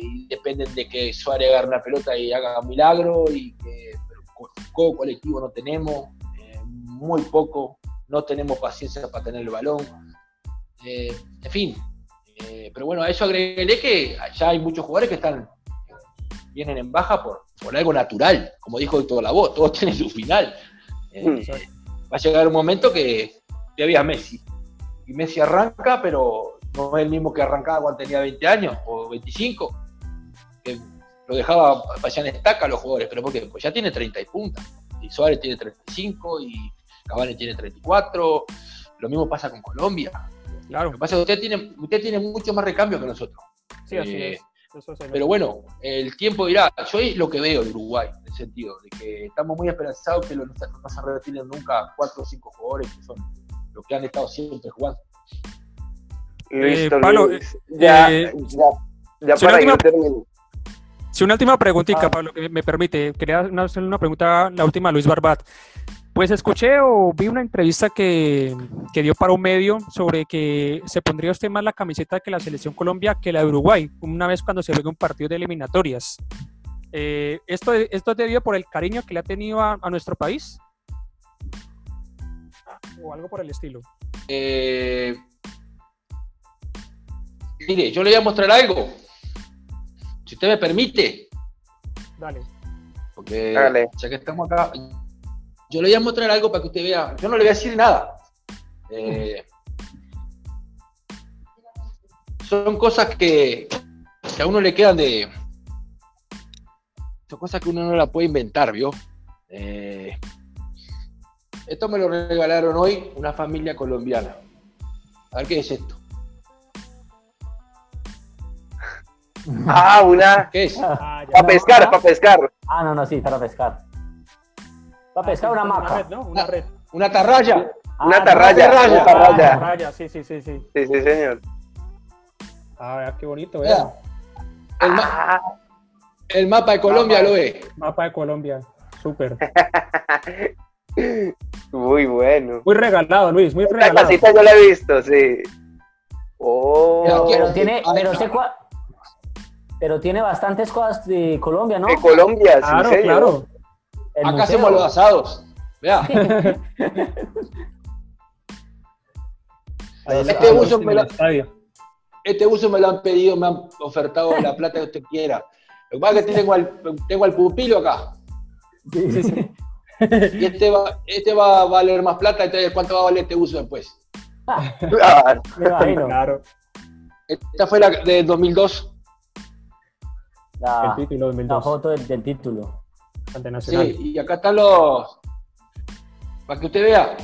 Y dependen de que Suárez agarre una pelota y haga un milagro y que juego colectivo no tenemos, eh, muy poco, no tenemos paciencia para tener el balón. Eh, en fin, eh, pero bueno, a eso agregué que ya hay muchos jugadores que están vienen en baja por, por algo natural, como dijo Héctor voz todos tienen su final. Mm. va a llegar un momento que, que había Messi, y Messi arranca, pero no es el mismo que arrancaba cuando tenía 20 años o 25, que lo dejaba pasar en estaca a los jugadores, pero porque pues ya tiene 30 y punta, y Suárez tiene 35 y Cavani tiene 34, lo mismo pasa con Colombia. Claro. Lo que pasa es que usted tiene, usted tiene mucho más recambio que nosotros. Sí, así eh, es. pero bueno, el tiempo dirá, yo es lo que veo de Uruguay, en el sentido de que estamos muy esperanzados que no, no se retiren nunca cuatro o cinco jugadores que son los que han estado siempre jugando. Listo, eh, Pablo, ya, eh, ya, para última, Si una última preguntita, ah. Pablo, que me permite. Quería hacer una pregunta, la última a Luis Barbat. Pues escuché o vi una entrevista que, que, dio para un medio sobre que se pondría usted más la camiseta que la selección Colombia que la de Uruguay, una vez cuando se juegue un partido de eliminatorias. Eh, ¿esto, ¿Esto es debido por el cariño que le ha tenido a, a nuestro país? ¿O algo por el estilo? Eh, Mire, yo le voy a mostrar algo. Si usted me permite. Dale. Porque ya que estamos acá, yo le voy a mostrar algo para que usted vea. Yo no le voy a decir nada. Eh, son cosas que, a uno le quedan de. Son cosas que uno no la puede inventar, ¿vio? Eh, esto me lo regalaron hoy una familia colombiana. A ver qué es esto. Ah, una. ¿Qué es? Ah, para pescar, para pescar. Ah, no, no, sí, para pescar. Para pescar una maca. Una red, ¿no? Una red. Una tarraya. Ah, una tarraya. Una tarraya. tarraya. Sí, sí, sí, sí. Sí, sí, señor. Ah, qué bonito, ¿eh? El, el, mapa de Colombia lo ve. Mapa de Colombia, súper. muy bueno. Muy regalado, Luis, muy regalado. Esta casita yo la he visto, sí. Oh. Pero, tiene, pero sé cuál, pero tiene bastantes cosas de Colombia, ¿no? De Colombia, sí, claro, claro. Acá hacemos los asados. Vea. este, uso me lo, este uso me lo han pedido, me han ofertado la plata que usted quiera. Lo que pasa es que tengo al, tengo al pupilo acá. Sí, sí, sí. Y este va, este va a valer más plata, entonces ¿cuánto va a valer este uso después? claro. claro. Esta fue la de 2002 la, la foto del, título. Sí, y acá están los. Para que usted vea.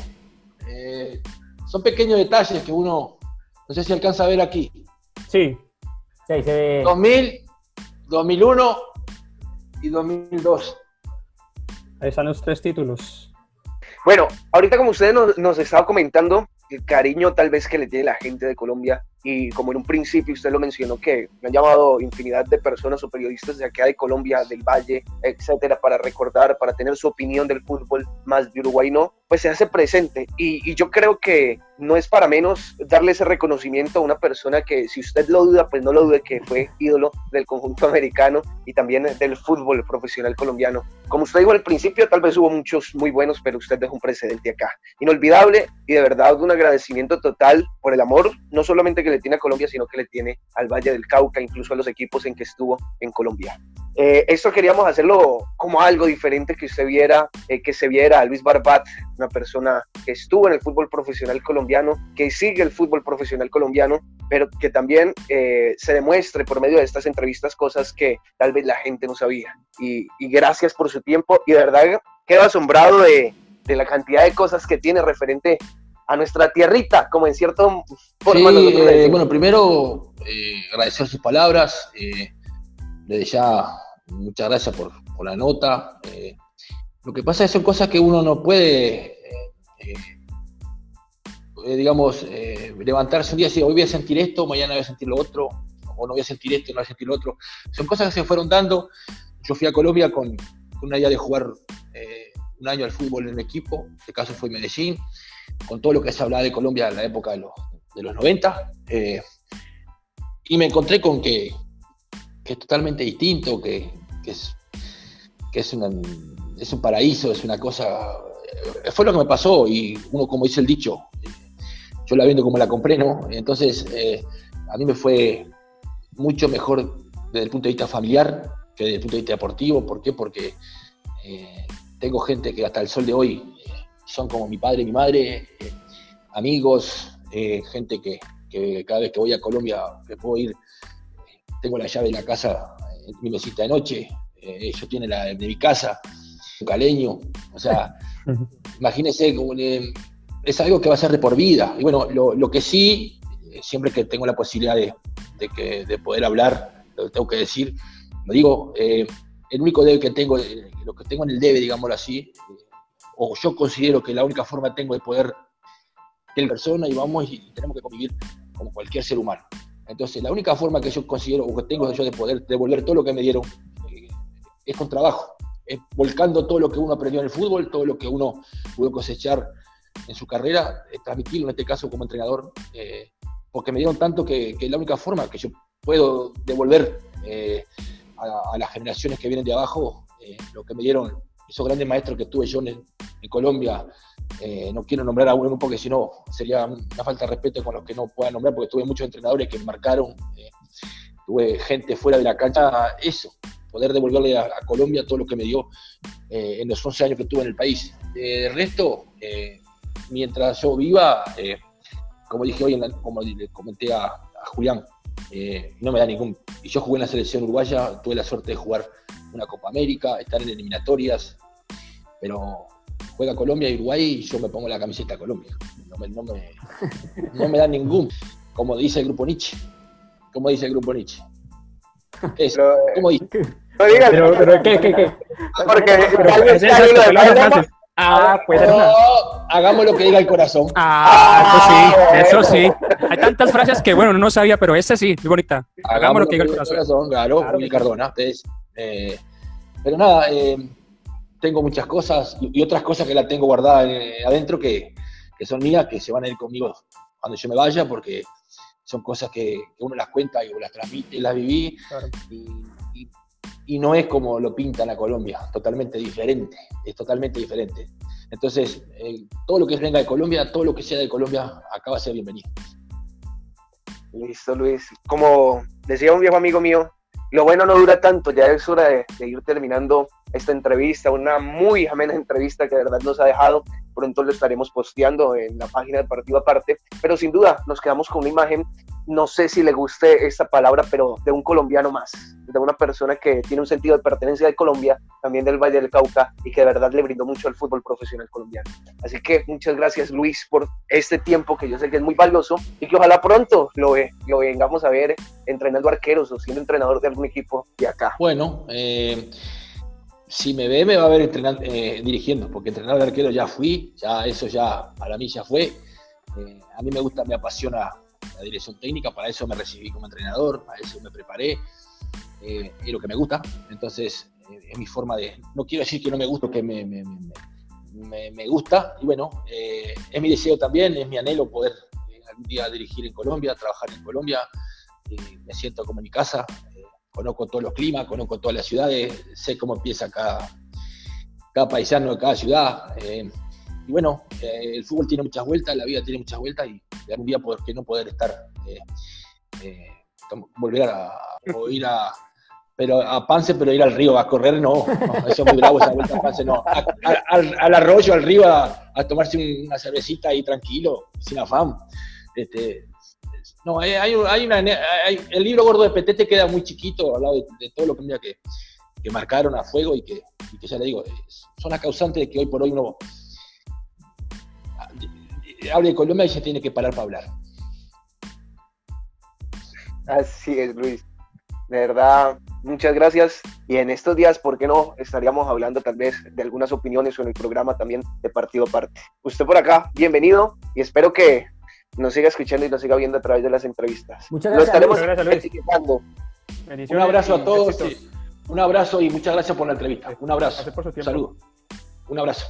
Eh, son pequeños detalles que uno. No sé si alcanza a ver aquí. Sí. Sí, se ve. 2000, 2001 y 2002. Ahí están los tres títulos. Bueno, ahorita como ustedes nos, nos estaba comentando, el cariño tal vez que le tiene la gente de Colombia y como en un principio usted lo mencionó que me han llamado infinidad de personas o periodistas de acá de Colombia, del Valle, etcétera, para recordar, para tener su opinión del fútbol más de Uruguay, no, pues se hace presente y, y yo creo que no es para menos darle ese reconocimiento a una persona que si usted lo duda, pues no lo dude que fue ídolo del conjunto americano y también del fútbol profesional colombiano. Como usted dijo al principio, tal vez hubo muchos muy buenos, pero usted dejó un precedente acá. Inolvidable y de verdad un agradecimiento total por el amor, no solamente que le tiene a Colombia, sino que le tiene al Valle del Cauca, incluso a los equipos en que estuvo en Colombia. Eh, esto queríamos hacerlo como algo diferente, que usted viera, eh, que se viera a Luis Barbat, una persona que estuvo en el fútbol profesional colombiano, que sigue el fútbol profesional colombiano, pero que también eh, se demuestre por medio de estas entrevistas cosas que tal vez la gente no sabía. Y, gracias por su tiempo y de verdad quedo asombrado de, de la cantidad de cosas que tiene referente a nuestra tierrita, como en cierto forma. Sí, bueno, primero agradecer sus palabras. desde ya muchas gracias por, la nota. Eh, lo que pasa es que son cosas que uno no puede eh, eh, eh, digamos, eh, levantarse un día y decir, hoy voy a sentir esto, mañana voy a sentir lo otro, o no voy a sentir esto, no voy a sentir lo otro. Son cosas que se fueron dando. Yo fui a Colombia con, con una idea de jugar eh, un año al fútbol en un equipo, en este caso fue Medellín, con todo lo que se hablaba de Colombia en la época de los, de los 90. y me encontré con que, que es totalmente distinto, que, que es, que es, una, es un paraíso, es una cosa fue lo que me pasó y uno, como dice el dicho, yo la vendo como la compré, ¿no? Entonces, eh, a mí me fue mucho mejor desde el punto de vista familiar que desde el punto de vista deportivo. ¿Por qué? Porque eh, tengo gente que hasta el sol de hoy eh, son como mi padre y mi madre, amigos, gente que, cada vez que voy a Colombia me puedo ir, tengo la llave de la casa en mi mesita de noche, ellos tienen la de mi casa, un caleño, o sea, imagínense, es algo que va a ser de por vida. Y bueno, lo, que sí, eh, siempre que tengo la posibilidad de, que, de poder hablar, lo tengo que decir, lo digo, eh, el único debe que tengo, eh, lo que tengo en el debe, digámoslo así, o yo considero que la única forma tengo de poder ser persona y vamos y tenemos que convivir como cualquier ser humano. Entonces, la única forma que yo considero o que tengo yo de poder devolver todo lo que me dieron es con trabajo volcando todo lo que uno aprendió en el fútbol, todo lo que uno pudo cosechar en su carrera, eh, transmitirlo en este caso como entrenador, eh, porque me dieron tanto que, que, la única forma que yo puedo devolver eh, a, las generaciones que vienen de abajo lo que me dieron esos grandes maestros que tuve yo en, Colombia. no quiero nombrar a uno porque si no sería una falta de respeto con los que no pueda nombrar, porque tuve muchos entrenadores que marcaron, tuve gente fuera de la cancha, eso, poder devolverle a, Colombia todo lo que me dio eh, en los 11 años que tuve en el país. de resto, eh, mientras yo viva, eh, como dije hoy, como le comenté a, Julián, no me da ningún... Y yo jugué en la selección uruguaya, tuve la suerte de jugar una Copa América, estar en eliminatorias, pero juega Colombia y Uruguay y yo me pongo la camiseta de Colombia. No me, no me, no me da ningún, como dice el grupo Nietzsche. Como dice el grupo Nietzsche. Es, como dice. No digas. Pero, pero, ¿qué, qué, qué? Porque Ah, pues no, hagamos lo que diga el corazón. Ah, eso sí, eso sí. Hay tantas frases que, bueno, no sabía, pero esta sí, muy bonita. Hagamos, lo que diga el corazón. claro, claro Cardona. Eh, pero nada, eh, tengo muchas cosas y, otras cosas que la tengo guardada eh, adentro que, que, son mías, que se van a ir conmigo cuando yo me vaya, porque son cosas que, que uno las cuenta y las transmite, las viví. Y, y no es como lo pintan a Colombia, totalmente diferente, es totalmente diferente. Entonces, eh, todo lo que venga de Colombia, todo lo que sea de Colombia, acaba de ser bienvenido. Listo, Luis. Como decía un viejo amigo mío, lo bueno no dura tanto, ya es hora de, ir terminando esta entrevista, una muy amena entrevista que de verdad nos ha dejado. Pronto lo estaremos posteando en la página del partido aparte, pero sin duda nos quedamos con una imagen, no sé si le guste esta palabra, pero de un colombiano más, de una persona que tiene un sentido de pertenencia de Colombia, también del Valle del Cauca y que de verdad le brindó mucho al fútbol profesional colombiano. Así que muchas gracias Luis por este tiempo que yo sé que es muy valioso y que ojalá pronto lo, lo vengamos a ver entrenando arqueros o siendo entrenador de algún equipo de acá. Bueno, eh si me ve, me va a ver entrenando, eh, dirigiendo, porque entrenar de arquero ya fui, ya eso ya para mí ya fue. Eh, a mí me gusta, me apasiona la dirección técnica, para eso me recibí como entrenador, para eso me preparé, eh, es lo que me gusta. Entonces, es mi forma de, no quiero decir que no me gusta, que me, me, me gusta, y bueno, es mi deseo también, es mi anhelo poder algún día dirigir en Colombia, trabajar en Colombia, me siento como en mi casa, conozco todos los climas, conozco todas las ciudades, sé cómo empieza cada, cada paisano de cada ciudad. Eh, y bueno, eh, el fútbol tiene muchas vueltas, la vida tiene muchas vueltas y algún día por qué no poder estar, eh, volver a, ir a, pero a Pance, pero ir al río a correr, no, eso es muy bravo esa vuelta a Pance, no, al, arroyo, al río, a, tomarse una cervecita ahí tranquilo, sin afán. Este, no, hay, hay, una, el libro gordo de Petete queda muy chiquito al lado de, todo lo que, que, marcaron a fuego y que, ya le digo, son las causantes de que hoy por hoy uno hable de Colombia y se tiene que parar para hablar. Así es, Luis. De verdad, Muchas gracias. Y en estos días, ¿por qué no? Estaríamos hablando tal vez de algunas opiniones o en el programa también de Partido Parte. Usted por acá, bienvenido y espero que nos siga escuchando y nos siga viendo a través de las entrevistas. Muchas gracias. Lo estaremos Un abrazo a todos. Un abrazo y muchas gracias por la entrevista. Un abrazo. Un saludo. Un abrazo.